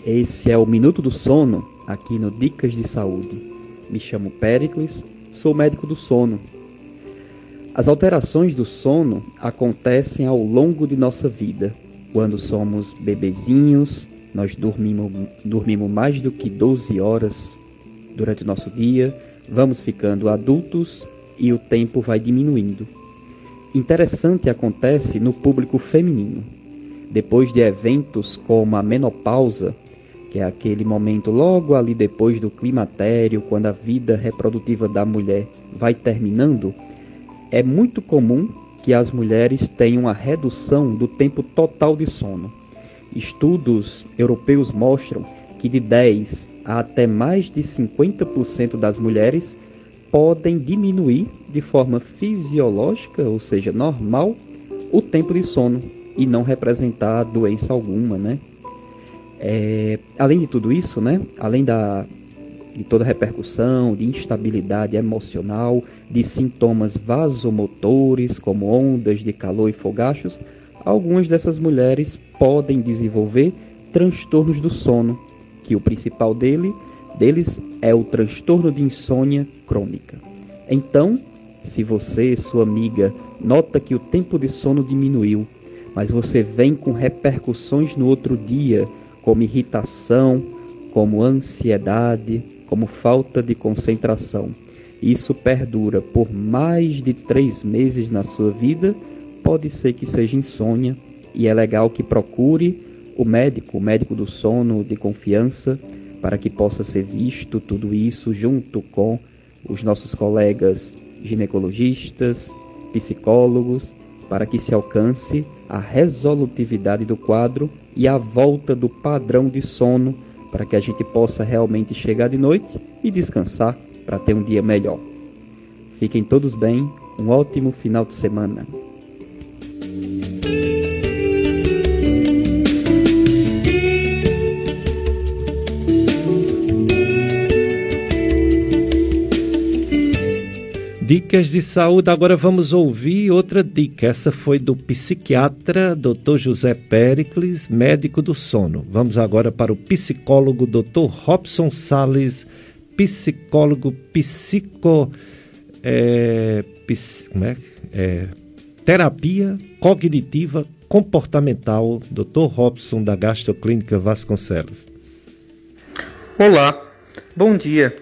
Esse é o Minuto do Sono, aqui no Dicas de Saúde. Me chamo Pericles, sou médico do sono as alterações do sono acontecem ao longo de nossa vida. Quando somos bebezinhos, nós dormimos, dormimos mais do que 12 horas durante o nosso dia, vamos ficando adultos e o tempo vai diminuindo. Interessante acontece no público feminino. depois de eventos como a menopausa, que é aquele momento logo ali depois do climatério, quando a vida reprodutiva da mulher vai terminando, é muito comum que as mulheres tenham uma redução do tempo total de sono. Estudos europeus mostram que de 10 a até mais de 50% das mulheres podem diminuir de forma fisiológica, ou seja, normal, o tempo de sono e não representar doença alguma, né? É, além de tudo isso, né? Além da, de toda repercussão, de instabilidade emocional, de sintomas vasomotores, como ondas de calor e fogachos, algumas dessas mulheres podem desenvolver transtornos do sono, que o principal dele, deles é o transtorno de insônia crônica. Então, se você, sua amiga, nota que o tempo de sono diminuiu, mas você vem com repercussões no outro dia, como irritação, como ansiedade, como falta de concentração, isso perdura por mais de três meses na sua vida, pode ser que seja insônia e é legal que procure o médico, o médico do sono de confiança, para que possa ser visto tudo isso junto com os nossos colegas ginecologistas, psicólogos, para que se alcance a resolutividade do quadro e a volta do padrão de sono, para que a gente possa realmente chegar de noite e descansar para ter um dia melhor. Fiquem todos bem, um ótimo final de semana. Dicas de saúde, agora vamos ouvir outra dica. Essa foi do psiquiatra Dr. José Pericles, médico do sono. Vamos agora para o psicólogo Dr. Robson Sales psicólogo psico. É, ps, como é? é, terapia cognitiva comportamental, Dr. Robson, da Gastroclínica Vasconcelos. Olá, bom dia.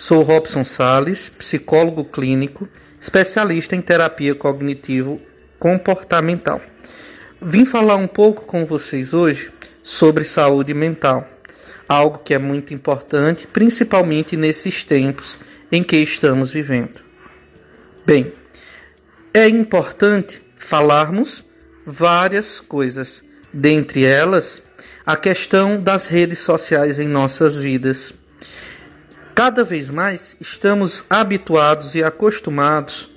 Sou Robson Sales, psicólogo clínico, especialista em terapia cognitivo comportamental. Vim falar um pouco com vocês hoje sobre saúde mental algo que é muito importante, principalmente nesses tempos em que estamos vivendo. Bem, é importante falarmos várias coisas, dentre elas a questão das redes sociais em nossas vidas. Cada vez mais estamos habituados e acostumados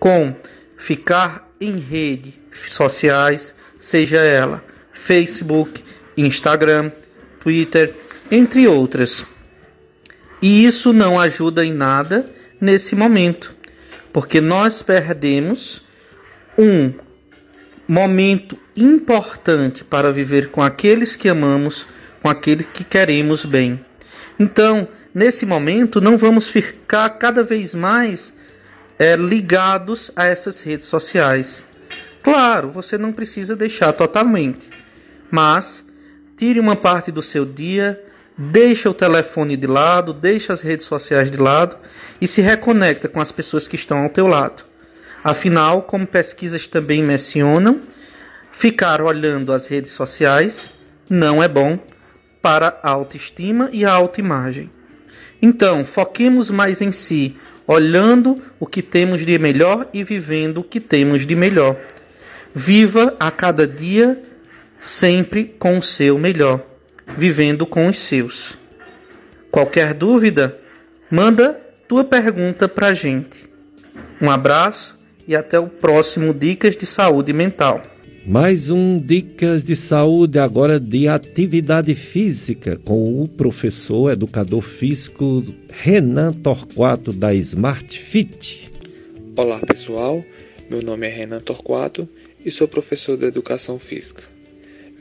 com ficar em redes sociais, seja ela Facebook, Instagram, Twitter, entre outras. E isso não ajuda em nada nesse momento, porque nós perdemos um momento importante para viver com aqueles que amamos, com aqueles que queremos bem. Então, nesse momento, não vamos ficar cada vez mais é, ligados a essas redes sociais. Claro, você não precisa deixar totalmente, mas Tire uma parte do seu dia, deixa o telefone de lado, deixa as redes sociais de lado e se reconecta com as pessoas que estão ao teu lado. Afinal, como pesquisas também mencionam, ficar olhando as redes sociais não é bom para a autoestima e a autoimagem. Então, foquemos mais em si, olhando o que temos de melhor e vivendo o que temos de melhor. Viva a cada dia sempre com o seu melhor, vivendo com os seus. Qualquer dúvida, manda tua pergunta para a gente. Um abraço e até o próximo Dicas de Saúde Mental. Mais um Dicas de Saúde agora de atividade física com o professor educador físico Renan Torquato da Smart Fit. Olá pessoal, meu nome é Renan Torquato e sou professor de educação física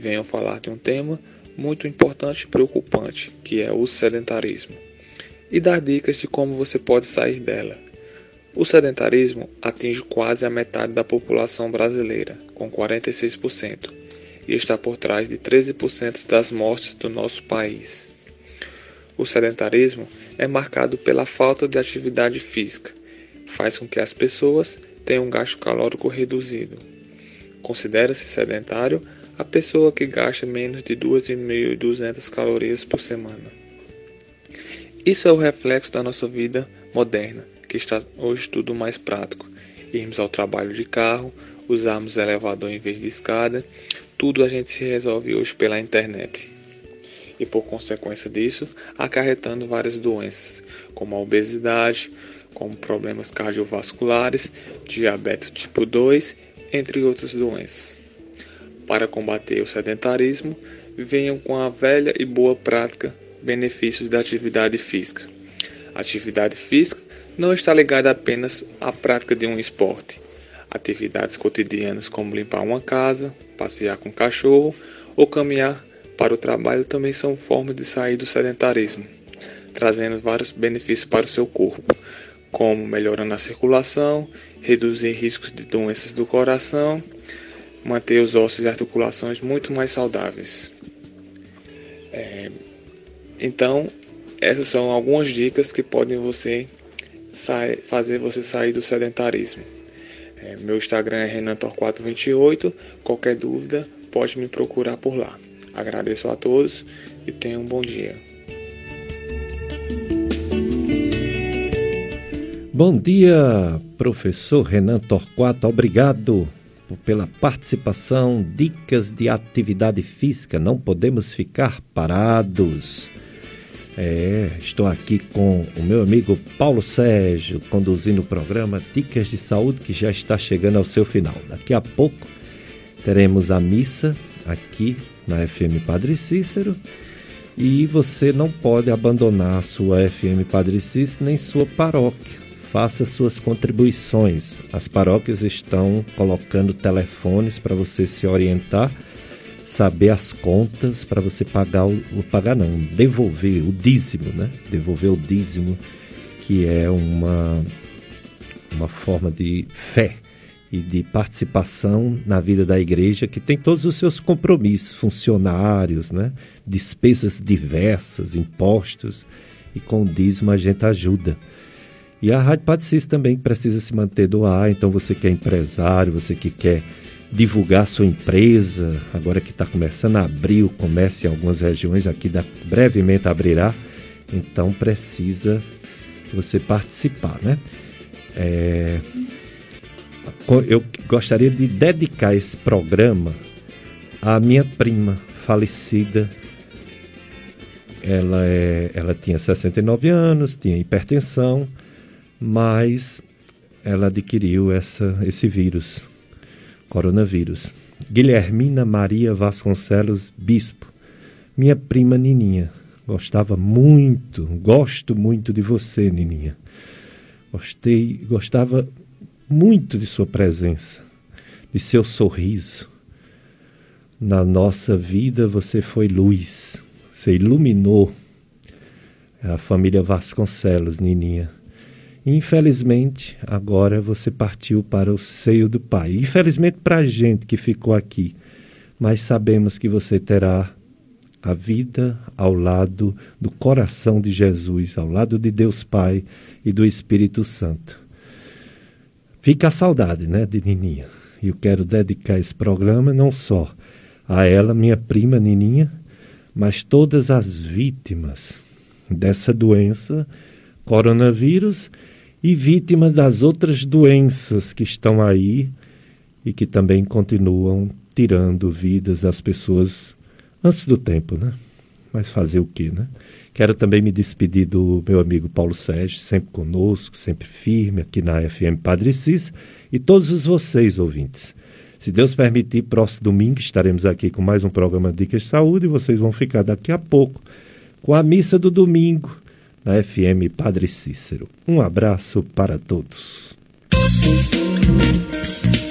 venho falar de um tema muito importante e preocupante, que é o sedentarismo, e dar dicas de como você pode sair dela. O sedentarismo atinge quase a metade da população brasileira, com 46%, e está por trás de 13% das mortes do nosso país. O sedentarismo é marcado pela falta de atividade física, faz com que as pessoas tenham um gasto calórico reduzido. Considera-se sedentário a pessoa que gasta menos de 2.200 calorias por semana. Isso é o reflexo da nossa vida moderna, que está hoje tudo mais prático. Irmos ao trabalho de carro, usarmos elevador em vez de escada, tudo a gente se resolve hoje pela internet. E por consequência disso, acarretando várias doenças, como a obesidade, como problemas cardiovasculares, diabetes tipo 2, entre outras doenças. Para combater o sedentarismo, venham com a velha e boa prática benefícios da atividade física. Atividade física não está ligada apenas à prática de um esporte. Atividades cotidianas como limpar uma casa, passear com o cachorro ou caminhar para o trabalho também são formas de sair do sedentarismo, trazendo vários benefícios para o seu corpo, como melhorando a circulação, reduzir riscos de doenças do coração, manter os ossos e articulações muito mais saudáveis. É, então, essas são algumas dicas que podem você fazer você sair do sedentarismo. É, meu Instagram é renantor428. Qualquer dúvida, pode me procurar por lá. Agradeço a todos e tenham um bom dia. Bom dia, professor Renan Torquato. Obrigado pela participação. Dicas de atividade física. Não podemos ficar parados. É, estou aqui com o meu amigo Paulo Sérgio, conduzindo o programa Dicas de Saúde, que já está chegando ao seu final. Daqui a pouco teremos a missa aqui na FM Padre Cícero. E você não pode abandonar a sua FM Padre Cícero nem sua paróquia. Faça suas contribuições. As paróquias estão colocando telefones para você se orientar saber as contas para você pagar o, o, pagar não, devolver o dízimo, né? Devolver o dízimo, que é uma uma forma de fé e de participação na vida da igreja que tem todos os seus compromissos, funcionários, né? Despesas diversas, impostos e com o dízimo a gente ajuda. E a Rádio Padre também precisa se manter do ar, então você que é empresário, você que quer divulgar sua empresa, agora que está começando a abrir o comércio em algumas regiões, aqui da, brevemente abrirá, então precisa você participar, né? É, eu gostaria de dedicar esse programa à minha prima falecida. Ela, é, ela tinha 69 anos, tinha hipertensão, mas ela adquiriu essa, esse vírus coronavírus. Guilhermina Maria Vasconcelos Bispo, minha prima Nininha. Gostava muito, gosto muito de você, Nininha. Gostei, gostava muito de sua presença, de seu sorriso. Na nossa vida você foi luz, você iluminou a família Vasconcelos, Nininha. Infelizmente, agora você partiu para o seio do Pai. Infelizmente para a gente que ficou aqui, mas sabemos que você terá a vida ao lado do coração de Jesus, ao lado de Deus Pai e do Espírito Santo. Fica a saudade, né, de Nininha. E eu quero dedicar esse programa não só a ela, minha prima Nininha, mas todas as vítimas dessa doença, coronavírus e vítimas das outras doenças que estão aí e que também continuam tirando vidas das pessoas antes do tempo, né? Mas fazer o quê, né? Quero também me despedir do meu amigo Paulo Sérgio, sempre conosco, sempre firme aqui na FM Padre Cis, e todos os vocês, ouvintes. Se Deus permitir, próximo domingo estaremos aqui com mais um programa Dicas de Saúde e vocês vão ficar daqui a pouco com a missa do domingo na FM Padre Cícero. Um abraço para todos.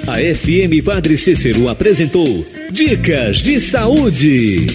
A FM Padre Cícero apresentou Dicas de Saúde.